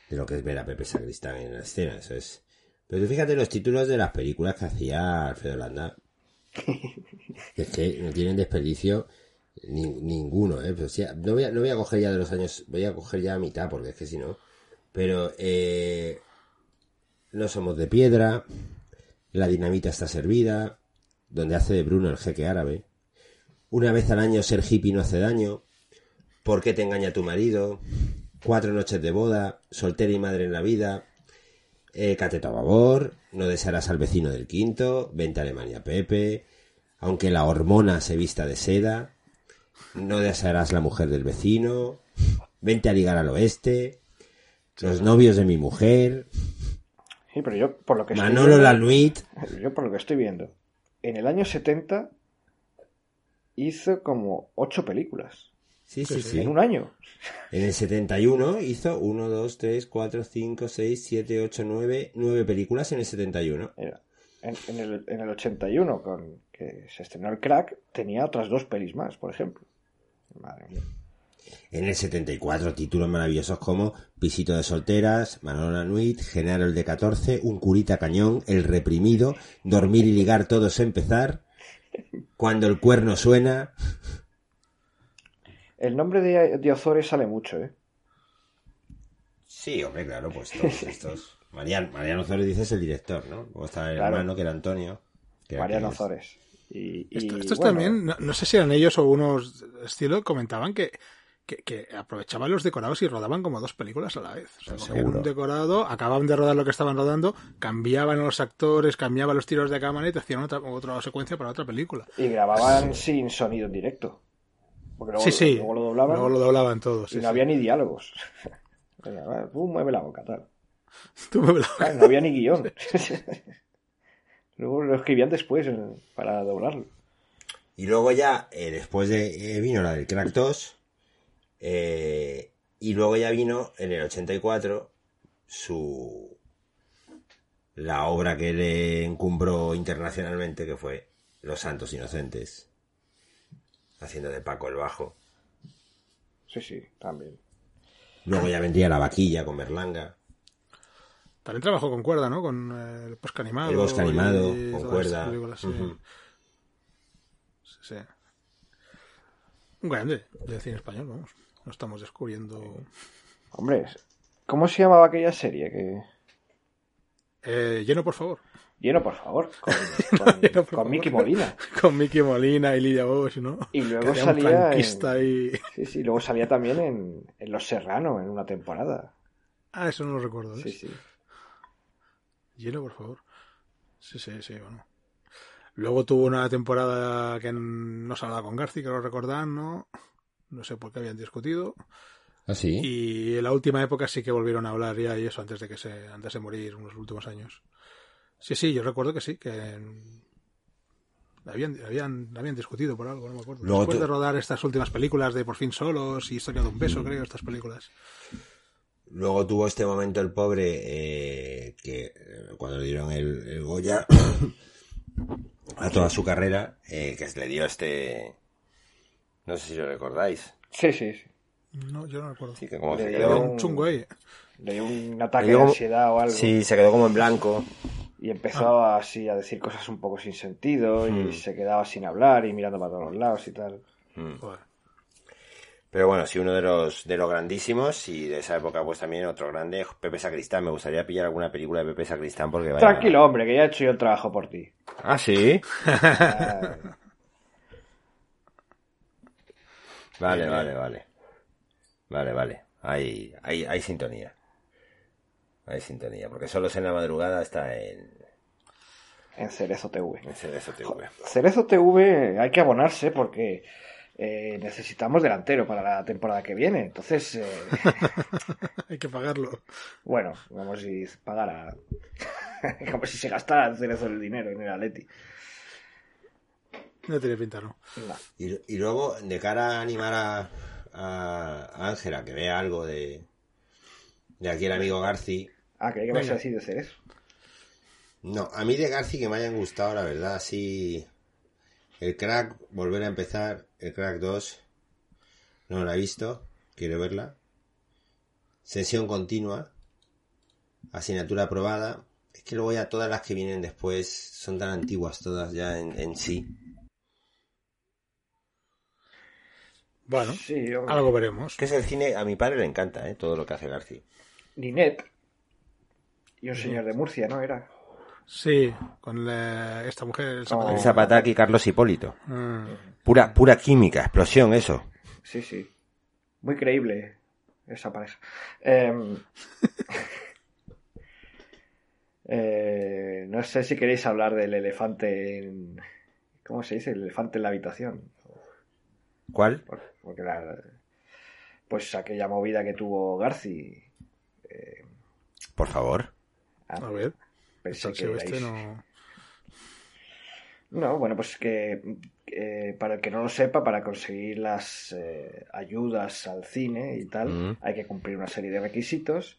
de lo que es ver a Pepe Sacristán en la escena, eso es. Pero tú fíjate los títulos de las películas que hacía Alfredo Landa. Es que no tienen desperdicio ni- ninguno, ¿eh? Ya- no, voy a, no voy a coger ya de los años, voy a coger ya a mitad, porque es que si no. Pero, eh, no somos de piedra, la dinamita está servida, donde hace de Bruno el jeque árabe. Una vez al año ser hippie no hace daño. ¿Por qué te engaña tu marido? Cuatro noches de boda, soltera y madre en la vida. Eh, cateto a babor, no desearás al vecino del quinto, vente a Alemania Pepe, aunque la hormona se vista de seda, no desearás la mujer del vecino, vente a ligar al oeste, los novios de mi mujer, Sí, pero yo por lo que Manolo Lanuit. Yo por lo que estoy viendo, en el año 70 hizo como ocho películas. Sí, sí, sí. En un año. En el 71 hizo 1, 2, 3, 4, 5, 6, 7, 8, 9, 9 películas en el 71. Mira, en, en el, en el 81, con que se estrenó el crack, tenía otras dos pelis más, por ejemplo. Madre mía. En el 74 títulos maravillosos como Pisito de solteras, Manolo Nuit, Genaro el de 14, Un curita cañón, El reprimido, Dormir y ligar todos empezar, Cuando el cuerno suena. El nombre de, de Ozores sale mucho, ¿eh? Sí, hombre, claro, pues todos estos. Mariano, Mariano Ozores dice es el director, ¿no? Luego está el Claro. hermano que era Antonio. que Mariano Ozores. Y, y, Esto- estos bueno, también, no, no sé si eran ellos o unos estilo, comentaban que, que, que aprovechaban los decorados y rodaban como dos películas a la vez. O sea, Seguro. un decorado, acababan de rodar lo que estaban rodando, cambiaban a los actores, cambiaban los tiros de cámara y te hacían otra, otra secuencia para otra película. Y grababan sin sonido en directo. Porque luego, sí, sí. luego lo doblaban Luego lo doblaban todos. y no sí. había ni diálogos. Va, tú mueve la boca, tal. Tú me lo- Claro, no había ni guion. Luego lo escribían después para doblarlo. Y luego ya, eh, después de eh, vino la del Crack 2, eh, y luego ya vino en el 84 su la obra que le encumbró internacionalmente, que fue Los Santos Inocentes, haciendo de Paco el Bajo. Sí, sí, también. Luego ya vendría La Vaquilla con Berlanga, También trabajó con cuerda, ¿no? Con eh, el bosque animado. El Bosque Animado, y con cuerda. Sí, sí. Un grande del cine español, vamos. Lo estamos descubriendo. Hombre, ¿cómo se llamaba aquella serie? Que... Eh, lleno, por favor. Lleno, por favor. Con, con, Lleno, por con favor. Mickey Molina. Con Mickey Molina y Lidia Bosch, ¿no? Y luego salía en- y... Sí, sí, luego salía también en, en Los Serrano en una temporada. Ah, eso no lo recuerdo. ¿ves? Sí, sí. Lleno, por favor. Sí, sí, sí, bueno. Luego tuvo una temporada que no se hablaba con Garci, que lo recordan, ¿no? No sé por qué habían discutido. ¿Ah, sí? Y en la última época sí que volvieron a hablar ya y eso antes de que se antes de morir unos últimos años. Sí, sí, yo recuerdo que sí, que habían, habían, habían discutido por algo, no me acuerdo. Luego Después de rodar estas últimas películas de Por fin solos y Historia de un beso, creo, estas películas. Luego tuvo este momento el pobre eh, que eh, cuando le dieron el, el Goya a toda su carrera, eh, que le dio este... No sé si lo recordáis. Sí, sí, sí. No, yo no recuerdo. Sí, que como Le se dio quedó... un chungo ahí. Le dio un ataque de como- ansiedad o algo. Sí, se quedó como en blanco. Y empezó así a decir cosas un poco sin sentido Mm. y se quedaba sin hablar y mirando para todos los lados y tal. Mm. Joder. Pero bueno, sí, uno de los, de los grandísimos y de esa época pues también otro grande, Pepe Sacristán. Me gustaría pillar alguna película de Pepe Sacristán porque vaya... Tranquilo, hombre, que ya he hecho yo el trabajo por ti. Ah, sí. Ay, Vale, vale, vale. Vale, vale. Hay, hay, hay sintonía. Hay sintonía. Porque solo en la madrugada está en, en Cerezo TV. en Cerezo TV. Cerezo TV hay que abonarse porque eh, necesitamos delantero para la temporada que viene. Entonces, eh, Hay que pagarlo. bueno, como si pagara. como si se gastara en Cerezo el dinero en el Atleti. No tiene pinta, ¿no? No. Y, y luego, de cara a animar a, a Ángela que vea algo de, de aquí el amigo Garci. Ah, creí que me ibas a Venga. decir de Cerezo. No, a mí de Garci que me hayan gustado, la verdad, así. El crack, volver a empezar. El crack 2. No la he visto. Quiero verla. Sesión continua. Asignatura aprobada. Es que luego ya todas las que vienen después son tan antiguas todas ya en, en sí. Bueno, Sí, algo veremos. Que es el cine, a mi padre le encanta, ¿eh? Todo lo que hace Garci. Ninet y un señor de Murcia, ¿no? Era. Sí, con la- esta mujer, el Oh. Zapataki. El Zapataki y Carlos Hipólito. Mm. Pura, pura química, explosión, eso. Sí, sí. Muy creíble esa pareja. Em, eh, no sé si queréis hablar del elefante en... ¿Cómo se dice? El elefante en la habitación. ¿Cuál? Por- Porque la- Pues aquella movida que tuvo Garci. Por favor. A ver. pensé que este no... No, bueno, pues que eh, para el que no lo sepa, para conseguir las eh, ayudas al cine y tal, Mm. hay que cumplir una serie de requisitos.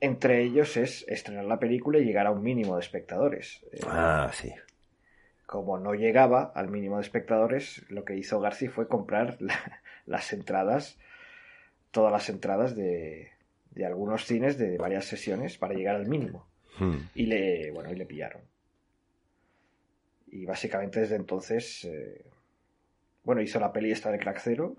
Entre ellos es estrenar la película y llegar a un mínimo de espectadores. Eh, Ah, sí. Como no llegaba al mínimo de espectadores, lo que hizo Garci fue comprar la- las entradas, todas las entradas de, de algunos cines de varias sesiones para llegar al mínimo. Hmm. Y le, bueno, y le pillaron. Y básicamente desde entonces, eh, bueno, hizo la peli esta de Crack Zero,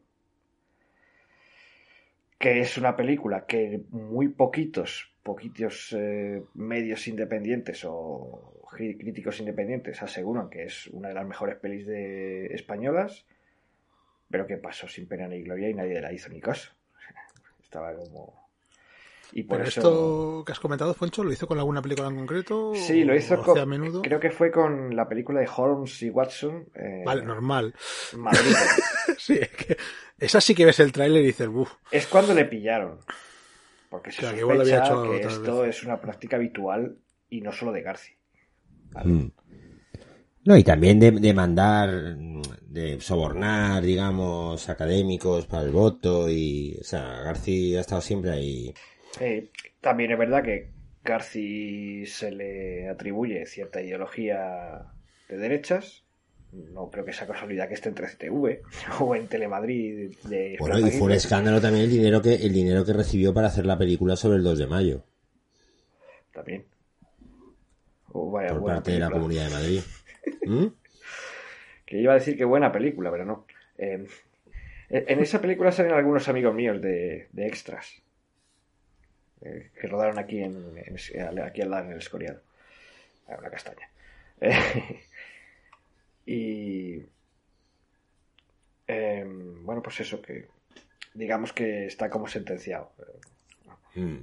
que es una película que muy poquitos, poquitos eh, medios independientes o críticos independientes aseguran que es una de las mejores pelis de españolas, pero que pasó sin pena ni gloria y nadie la hizo ni caso. Estaba como... Y por Pero eso... esto que has comentado, Foncho, ¿lo hizo con alguna película en concreto? Sí, lo hizo ¿O con, a menudo? creo que fue con la película de Holmes y Watson. eh, Vale, normal. Madrid. Sí, es que esa sí que ves el tráiler y dices, uff, es cuando le pillaron. Porque se O sea, que igual lo había sospecha hecho que otras esto es una práctica habitual y no solo de Garci. Mm. No, y también de, de mandar, de sobornar, digamos, académicos para el voto y, o sea, García ha estado siempre ahí. Eh, también es verdad que Garci se le atribuye cierta ideología de derechas. No creo que sea casualidad que esté en 3TV o en Telemadrid de Bueno, y fue un escándalo también el dinero que, el dinero que recibió para hacer la película sobre el 2 de mayo, También. Oh, vaya, por parte de la. Comunidad de Madrid. ¿Mm? Que iba a decir que buena película, pero no. Eh, en esa película salen algunos amigos míos de, de extras. eh, que rodaron aquí en, en- aquí al lado en el Escorial. Ah, Una castaña. Eh, y em, bueno, pues eso que digamos que está como sentenciado. Mm.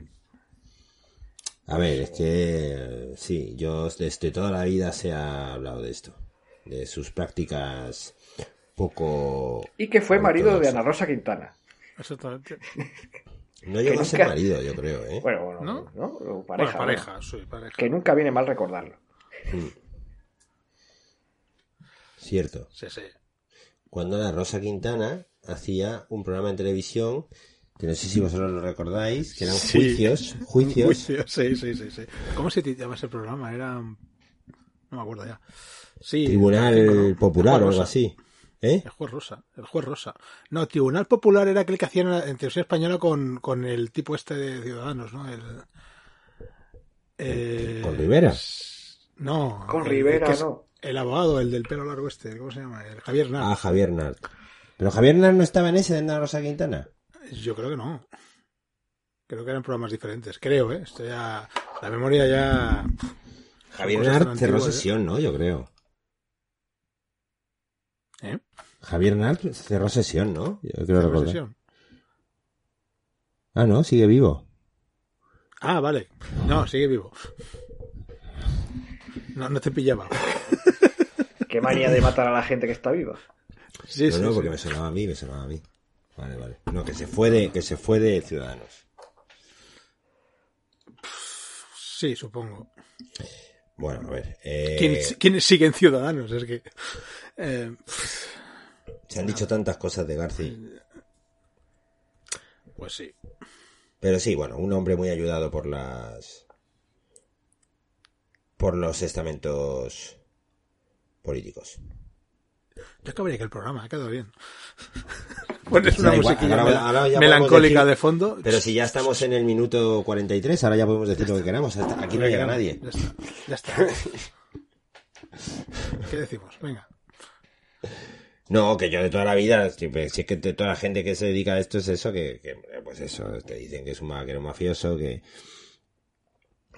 A ver, es que sí, yo desde toda la vida se ha hablado de esto, de sus prácticas poco... Y que fue marido de. Ana Rosa Quintana. exactamente. No llegó a ser nunca- marido, yo creo, ¿eh? Bueno, bueno, ¿No? ¿no? O Bueno, pareja. pareja, ¿no? sí, pareja. Que nunca viene mal recordarlo. Mm. Cierto. Sí, sí. Cuando la Rosa Quintana hacía un programa en televisión, que no sé si vosotros lo recordáis, que eran Sí. juicios, juicios, Juicio, sí, sí, sí, sí. ¿Cómo se llama ese programa? Era... No me acuerdo ya. Sí. Tribunal el Popular o algo rosa. así. ¿Eh? El juez rosa, el juez rosa. No, Tribunal Popular era aquel que hacían en televisión española con, con el tipo este de Ciudadanos, ¿no? El, eh, ¿Con Rivera? No. Con el- Rivera, es no. El abogado, el del pelo largo este, ¿cómo se llama? El Javier Nart. Ah, Javier Nart. Pero Javier Nart no estaba en ese de la Rosa Quintana. Yo creo que no. Creo que eran programas diferentes. Creo, ¿eh? Esto ya... La memoria ya... Javier Nart cerró ¿eh? sesión, ¿no? Yo creo. ¿Eh? Javier Nart cerró sesión, ¿no? Yo creo recordar. Sesión. Ah, no, sigue vivo. Ah, vale. No, sigue vivo. No, no te pillaba. Qué manía de matar a la gente que está viva. Sí, no, sí, no, sí. porque me sonaba a mí, me sonaba a mí. Vale, vale. No, que se fue de, que se fue de Ciudadanos. Sí, supongo. Bueno, a ver. eh, ¿Quién- ¿Quiénes siguen ciudadanos? Es que... eh, Se han dicho tantas cosas de García. pues sí. Pero sí, bueno, un hombre muy ayudado por las. por los estamentos políticos. Yo acabaría que el programa ha quedado bien. Pones una musiquilla ahora- ahora melancólica decir- de fondo. Pero si ya estamos en el minuto 43, ahora ya podemos decir lo que queramos. Hasta aquí no llega nadie. Ya está. Ya está. ¿Qué decimos? Venga. No, que yo de toda la vida, si si es que de toda la gente que se dedica a esto es eso, que, que, pues eso, te dicen que es un, que era un mafioso, que,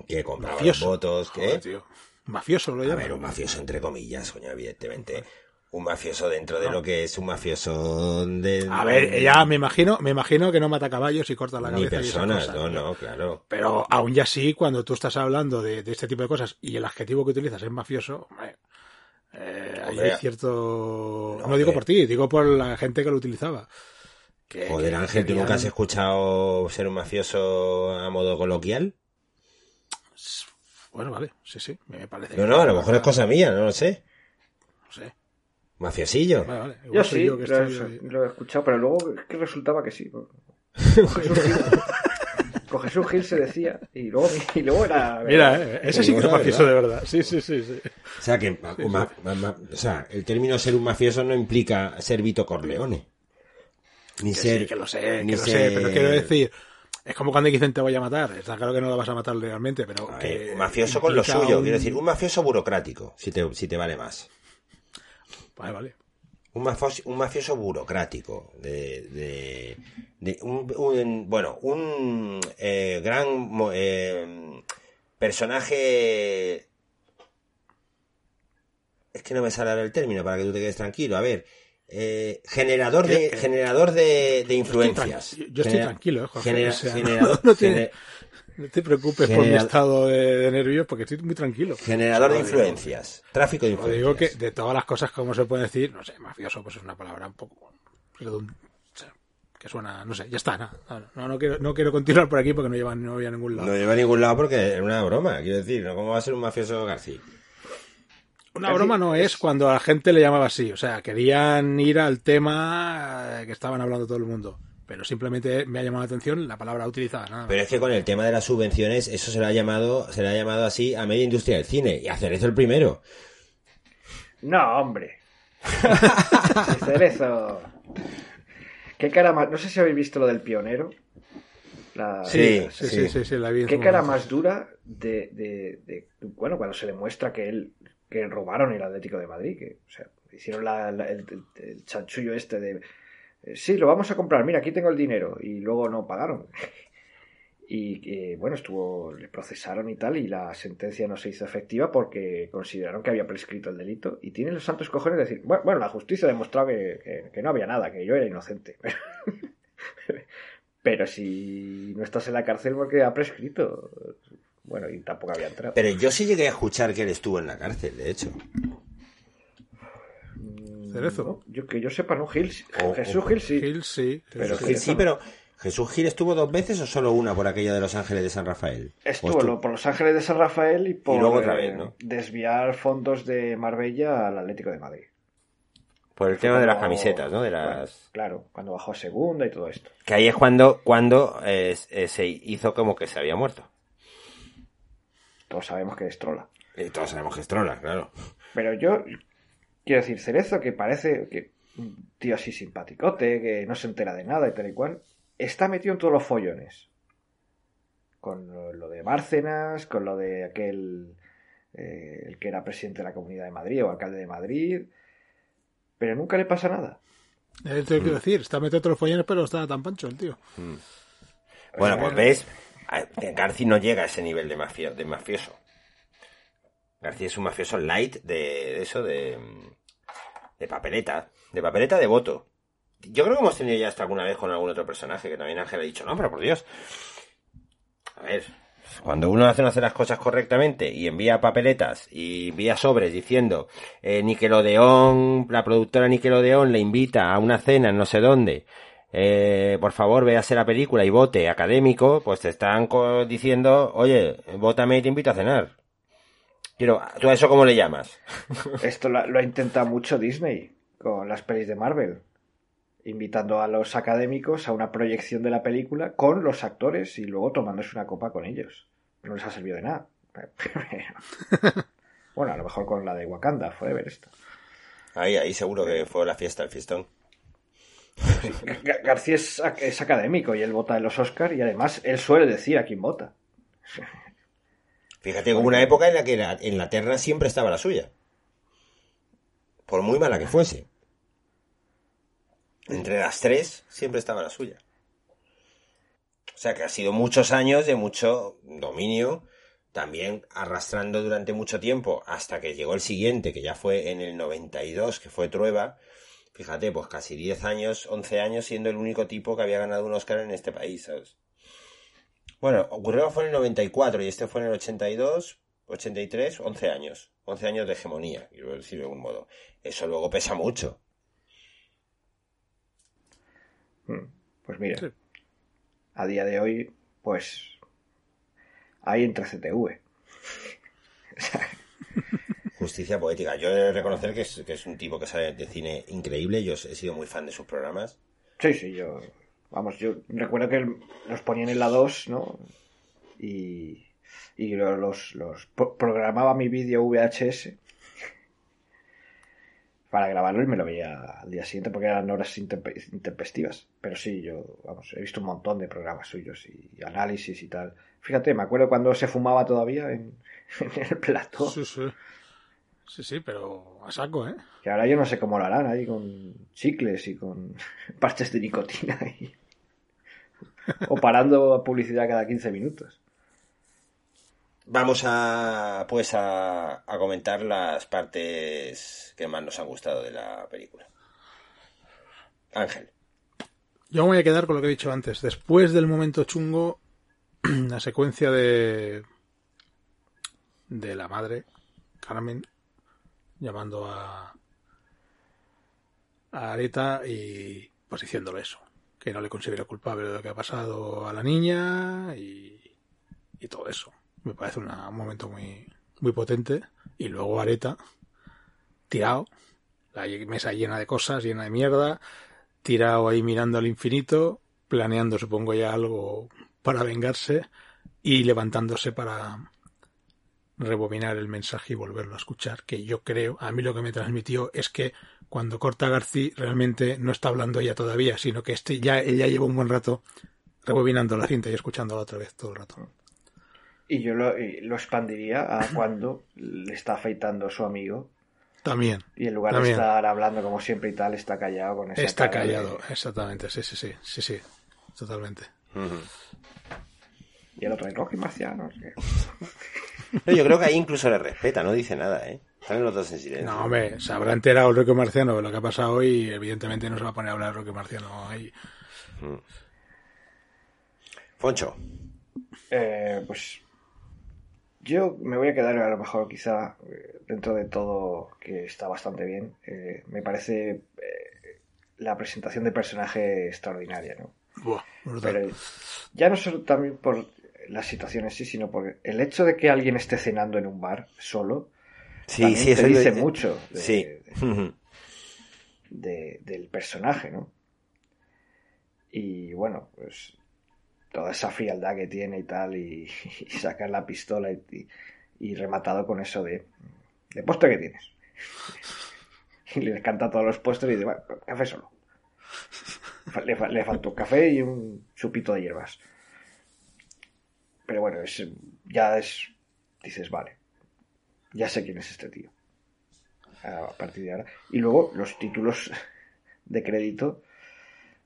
que compraba los votos, que... Joder, tío. Mafioso lo A llaman. ver, un mafioso entre comillas, coño, evidentemente. Un mafioso dentro de lo que es un mafioso de... A ver, ya me imagino, me imagino que no mata caballos y corta la Ni cabeza. y esas personas, cosas. no, no, claro. Pero aún ya sí, cuando tú estás hablando de, de este tipo de cosas y el adjetivo que utilizas es mafioso, hombre, eh, Hombre. hay cierto... No, No, digo por ti, digo por la gente que lo utilizaba. Que- Joder, que Ángel, ¿tú nunca has escuchado ser un mafioso a modo coloquial? Bueno, vale, sí, sí, me parece. No, no, a lo mejor es cosa mía, no lo sé. No sé. Mafiosillo. Vale, vale. Igual Yo soy sí, yo que lo, estoy- lo he escuchado, pero luego es que resultaba que sí. Con Jesús Gil, con Jesús Gil se decía, y luego, y luego era... Mira, eh, ese sí que es mafioso ¿verdad? de verdad. Sí, sí, sí, sí. O sea, que un ma- ma- ma- o sea, el término ser un mafioso no implica ser Vito Corleone. Ni Que ser. sí, que lo sé, ni que lo sé, ser- pero quiero decir, es como cuando dicen te voy a matar. Está claro que no lo vas a matar legalmente, pero que mafioso con lo suyo, un- quiero decir, un mafioso burocrático, si te, si te vale más. Vale, vale. Un mafioso, un mafioso burocrático, de, de, de un, un- bueno, un eh, gran eh, personaje... Es que no me sale ahora el término para que tú te quedes tranquilo. A ver, eh, generador de, generador de, de influencias. yo estoy Genera- tranquilo, eh, Jorge, genera- o sea, generador, no tiene- gener- No te preocupes por mi estado de, de nervios porque estoy muy tranquilo. generador de influencias. Tráfico de Lo digo que influencias. de todas las cosas como se puede decir, no sé, mafioso pues es una palabra un poco que suena, no sé, ya está, nada. No, no, quiero, no quiero continuar por aquí porque no lleva, no voy a ningún lado. No lleva a ningún lado porque es una broma, quiero decir, ¿no? ¿Cómo va a ser un mafioso García? Una broma no es cuando a la gente le llamaba así, o sea, querían ir al tema eh, que estaban hablando todo el mundo, pero simplemente me ha llamado la atención la palabra utilizada, nada. Pero es que con el tema de las subvenciones, eso se le ha llamado, se le ha llamado así a media industria del cine. Y a Cerezo el primero. No, hombre. Sí, Cerezo. ¿Qué cara más? No sé si habéis visto lo del pionero. La- Sí, sí, sí, sí, sí, la vi en ¿Qué cara más dura de, de- de- Bueno, cuando se demuestra que él que robaron el Atlético de Madrid, que o sea, hicieron la- el, chanchullo este de... eh, Sí, lo vamos a comprar, mira, aquí tengo el dinero. Y luego no pagaron. Y eh, bueno, estuvo, le procesaron y tal, y la sentencia no se hizo efectiva porque consideraron que había prescrito el delito. Y tienen los santos cojones de decir, bueno, bueno, la justicia ha demostrado que, que- que no había nada, que yo era inocente. Pero si no estás en la cárcel porque ha prescrito. Bueno, y tampoco había entrado. Pero yo sí llegué a escuchar que él estuvo en la cárcel, de hecho. Cerezo. No, yo que yo sepa, no, Gil. O- Jesús o- Gil sí. Gil sí. Pero sí, Gil Cerezo sí, pero ¿Jesús Gil estuvo dos veces o solo una por aquella de Los Ángeles de San Rafael? ¿O Estuvo por Los Ángeles de San Rafael y por luego otra eh, vez, ¿no? desviar fondos de Marbella al Atlético de Madrid. Por el tema de las camisetas, ¿no? De Bueno, las... claro, cuando bajó a segunda y todo esto. Que ahí es cuando, cuando eh, eh, se hizo como que se había muerto. Todos sabemos que es trola. Y todos sabemos que es trola, claro. Pero yo quiero decir, Cerezo, que parece que un tío así simpaticote, que no se entera de nada y tal y cual, está metido en todos los follones. Con lo- de Bárcenas, con lo de aquel, eh, el que era presidente de la Comunidad de Madrid o alcalde de Madrid, pero nunca le pasa nada. Es lo que quiero Mm. decir, está metido todos los follones, pero está tan pancho el tío. Bueno, pues ves, a- que García no llega a ese nivel de, mafio- de mafioso. García es un mafioso light de, de eso, de, de papeleta, de papeleta de voto. Yo creo que hemos tenido ya hasta alguna vez con algún otro personaje que también Ángel ha dicho, no, pero por Dios. A ver, cuando uno hace, no hace las cosas correctamente y envía papeletas y envía sobres diciendo eh, Nickelodeon, la productora Nickelodeon le invita a una cena en no sé dónde, eh, por favor véase la película y vote académico, pues te están co- diciendo, oye, vótame y te invito a cenar. Quiero, ¿tú a eso cómo le llamas? Esto lo, lo ha intentado mucho Disney con las pelis de Marvel, invitando a los académicos a una proyección de la película con los actores y luego tomándose una copa con ellos. No les ha servido de nada. bueno, a lo mejor con la de Wakanda, Forever esto. Ahí, ahí seguro que fue la fiesta, el fiestón. Ga- García es, ac- es académico y él vota en los Oscars y además él suele decir a quién vota. Fíjate, hubo una época en la que en la terna siempre estaba la suya. Por muy mala que fuese. Entre las tres siempre estaba la suya. O sea que ha sido muchos años de mucho dominio, también arrastrando durante mucho tiempo hasta que llegó el siguiente, que ya fue en el 92, que fue Trueba. Fíjate, pues casi 10 años, 11 años siendo el único tipo que había ganado un Oscar en este país, ¿sabes? Bueno, ocurrió fue en el 94 y este fue en el 82, 83, 11 años. 11 años de hegemonía, quiero decir de algún modo. Eso luego pesa mucho. Hmm, Pues mira, Sí. a día de hoy, pues hay entre CTV. Justicia poética. Yo he de reconocer que es, que es un tipo que sabe de cine increíble. Yo he sido muy fan de sus programas. Sí, sí, yo. Vamos, yo recuerdo que los ponían en la 2, ¿no? Y, y lo- los, los pro- programaba mi vídeo VHS para grabarlo y me lo veía al día siguiente porque eran horas interpe- intempestivas. Pero sí, yo, vamos, he visto un montón de programas suyos y análisis y tal. Fíjate, me acuerdo cuando se fumaba todavía en, en el plató. Sí, sí. Sí, sí, pero a saco, ¿eh? Que ahora yo no sé cómo lo harán ahí con chicles y con parches de nicotina y... o parando publicidad cada 15 minutos. Vamos a, pues, a, a comentar las partes que más nos han gustado de la película. Ángel. Yo me voy a quedar con lo que he dicho antes. Después del momento chungo, la secuencia de de la madre, Carmen, llamando a Areta y pues diciéndole eso, que no le considera culpable de lo que ha pasado a la niña y, y todo eso. Me parece un momento muy muy potente y luego Areta tirado, la mesa llena de cosas, llena de mierda, tirado ahí mirando al infinito, planeando supongo ya algo para vengarse y levantándose para rebobinar el mensaje y volverlo a escuchar, que yo creo, a mí lo que me transmitió es que cuando corta García realmente no está hablando ella todavía, sino que este ya ella lleva un buen rato rebobinando la cinta y escuchándola otra vez todo el rato. Y yo lo, lo expandiría a cuando le está afeitando su amigo También. y en lugar También. de estar hablando como siempre y tal, está callado con esa Está de- callado, exactamente, sí, sí, sí, sí, sí, totalmente. Y el otro, Rocky Marciano. No, yo creo que ahí incluso le respeta, no dice nada, ¿eh? Están los dos en silencio. No, hombre, se habrá enterado el Roque Marciano de lo que ha pasado y evidentemente no se va a poner a hablar Roque Marciano ahí. Foncho. Eh, pues yo me voy a quedar a lo mejor quizá eh, dentro de todo que está bastante bien. Eh, me parece eh, la presentación de personaje extraordinaria, ¿no? Buah. Pero ya no solo también por las situaciones sí, sino por el hecho de que alguien esté cenando en un bar solo Sí, te eso dice mucho de- Sí. de- de- del personaje, ¿no? Y bueno, pues toda esa frialdad que tiene y tal, y, y sacar la pistola y, y- y rematado con eso de, de postre que tienes. Y le canta todos los postres y dice, "Bueno, café solo. Le, le faltó café y un chupito de hierbas. Pero bueno, es, ya es, dices, vale, ya sé quién es este tío. A partir de ahora. Y luego los títulos de crédito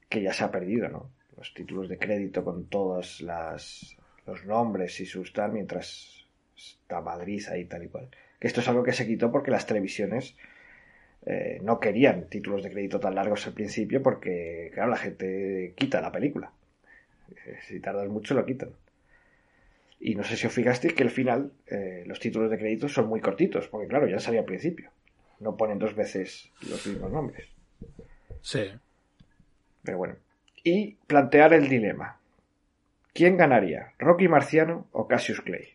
que ya se ha perdido, ¿no? Los títulos de crédito con todos las, los nombres y sus tal, mientras está Madrid ahí tal y cual. Que esto es algo que se quitó porque las televisiones eh, no querían títulos de crédito tan largos al principio porque, claro, la gente quita la película. Eh, Si tardas mucho lo quitan. Y no sé si os fijasteis que al final eh, los títulos de crédito son muy cortitos, porque claro, ya salía al principio. No ponen dos veces los mismos nombres. Sí. Pero bueno. Y plantear el dilema. ¿Quién ganaría? ¿Rocky Marciano o Cassius Clay?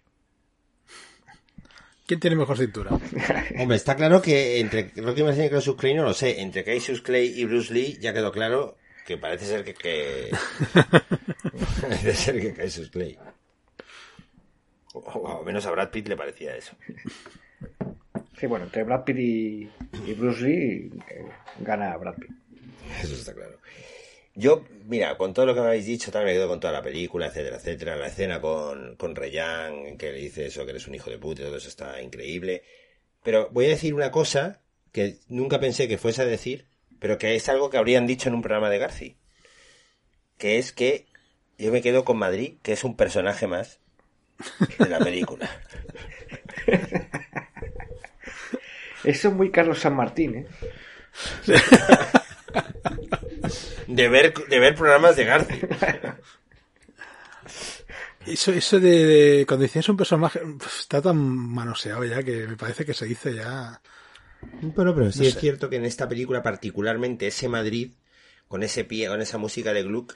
¿Quién tiene mejor cintura? Hombre, está claro que entre Rocky Marciano y Cassius Clay no lo sé. Entre Cassius Clay y Bruce Lee ya quedó claro que parece ser que... que... parece ser que Cassius Clay. O, al menos a Brad Pitt le parecía eso. Sí, bueno, entre Brad Pitt y, y Bruce Lee eh, gana Brad Pitt. Eso está claro. Yo, mira, con todo lo que me habéis dicho, también me quedo con toda la película, etcétera, etcétera. La escena con, con Reyan, que le dice eso, que eres un hijo de puta, todo eso está increíble. Pero voy a decir una cosa que nunca pensé que fuese a decir, pero que es algo que habrían dicho en un programa de Garci. Que es que yo me quedo con Madrid, que es un personaje más de la película. Eso es muy Carlos San Martín, ¿eh? De ver, de ver programas de Garci. Eso, eso de, de cuando decías un personaje está tan manoseado ya que me parece que se dice ya. Pero sí No es sé. cierto que en esta película, particularmente ese Madrid, con ese pie, con esa música de Gluck,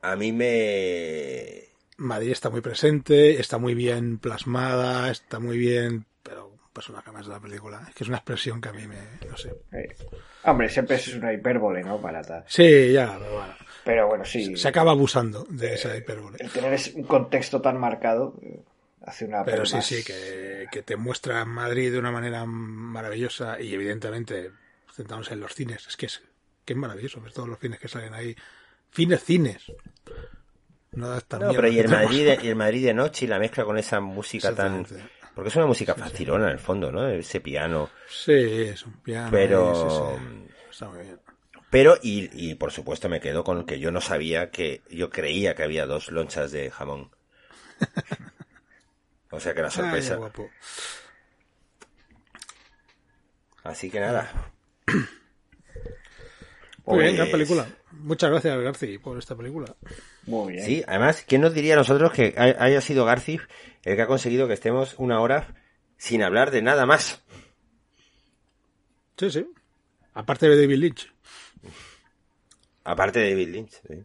a mí me, Madrid está muy presente, está muy bien plasmada, está muy bien, pero personaje más de la película. Es que es una expresión que a mí me, no sé. Eh, Hombre, siempre es una hipérbole, ¿no? Para tal. Sí, ya, pero bueno. Pero bueno, sí. Se acaba abusando de esa hipérbole. El tener un contexto tan marcado eh, hace una Pero sí, más- sí, que, que te muestra Madrid de una manera maravillosa y evidentemente centramos en los cines. Es que es, que es maravilloso ver todos los cines que salen ahí. Fines, cines. No pero y el. Madrid y el Madrid de noche y la mezcla con esa música tan... Porque es una música facilona en el fondo, ¿no? Ese piano. Sí, es un piano. Pero- sí, sí. Está muy bien. Pero, y, y por supuesto me quedo con que yo no sabía que, yo creía que había dos lonchas de jamón. O sea que la Ay, sorpresa. guapo. Así que nada. Muy bien, gran película. Muchas gracias, Garci, por esta película. Muy bien. Sí, además, ¿quién nos diría a nosotros que hay- haya sido García el que ha conseguido que estemos una hora sin hablar de nada más? Sí, sí. Aparte de David Lynch. Aparte de David Lynch. sí.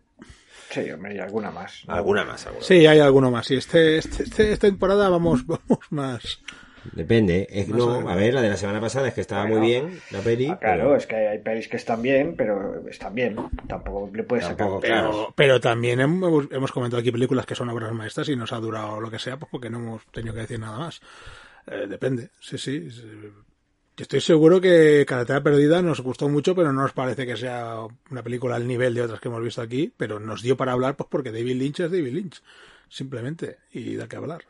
Sí, hombre, y alguna más. ¿no? Alguna más, alguna. Sí, hay alguno más. Y este, este, este- esta temporada vamos, vamos más. Depende. Es Más o no, a ver, la de la semana pasada es que estaba Bueno. muy bien la peli. Ah, claro, pero- es que hay pelis que están bien, pero están bien. Tampoco le puedes sacar. Pero, Claro. pero también hemos, hemos comentado aquí películas que son obras maestras y nos ha durado lo que sea, pues porque no hemos tenido que decir nada más. Eh, depende, sí, sí. sí. Yo estoy seguro que Carretera Perdida nos gustó mucho, pero no nos parece que sea una película al nivel de otras que hemos visto aquí, pero nos dio para hablar, pues porque David Lynch es David Lynch, simplemente, y da que hablar.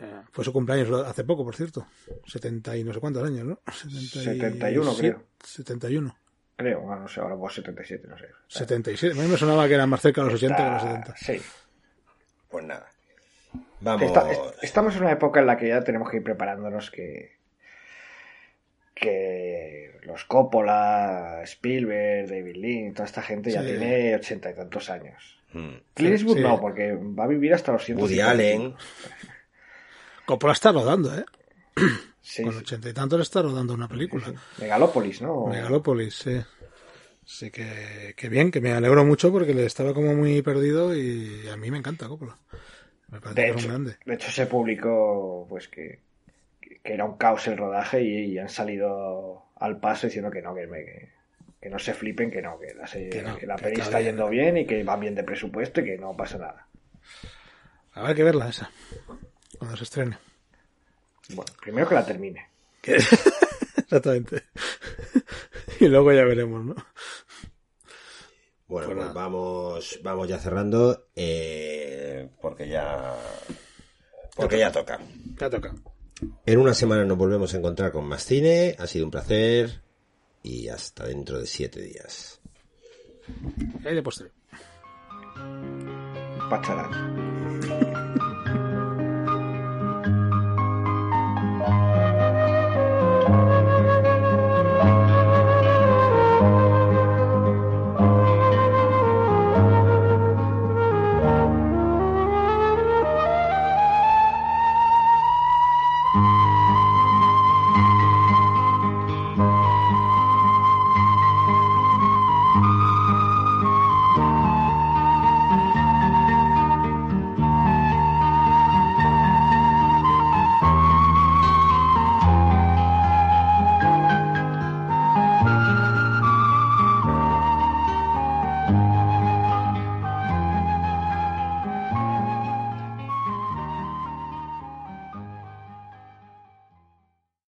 Eh, fue su cumpleaños hace poco, por cierto. 70 y no sé cuántos años, ¿no? 71 creo. 71. Creo, bueno, no sé, ahora vos 77, no sé. 77. A mí me sonaba que eran más cerca de los 80 que los Está- 70. Sí. Pues nada. Vamos. Está- est- estamos en una época en la que ya tenemos que ir preparándonos que que los Coppola, Spielberg, David Lynch, toda esta gente ya Sí. tiene ochenta y tantos años. Mm. Clint Eastwood sí. no, porque va a vivir hasta los 100. Woody Allen. Coppola está rodando, ¿eh? Sí, Con sí. ochenta y tantos está rodando una película. Megalópolis, ¿no? Megalópolis, sí. Así que, que bien, que me alegro mucho porque le estaba como muy perdido y a mí me encanta Coppola. Me parece De hecho, grande. de hecho, se publicó pues que, que era un caos el rodaje y, y han salido al paso diciendo que no, que, me- que, que no se flipen, que no, que la, serie- Que no, la peli está está yendo bien y que va bien de presupuesto y que no pasa nada. Habrá que verla esa, cuando se estrene. Bueno, primero que la termine. Exactamente. y luego ya veremos, ¿no? Bueno, Pues pues vamos, vamos ya cerrando, eh, porque ya, porque ya toca. Ya toca. En una semana nos volvemos a encontrar con más cine. Ha sido un placer y hasta dentro de siete días. Y ahí de postre. Pacharán.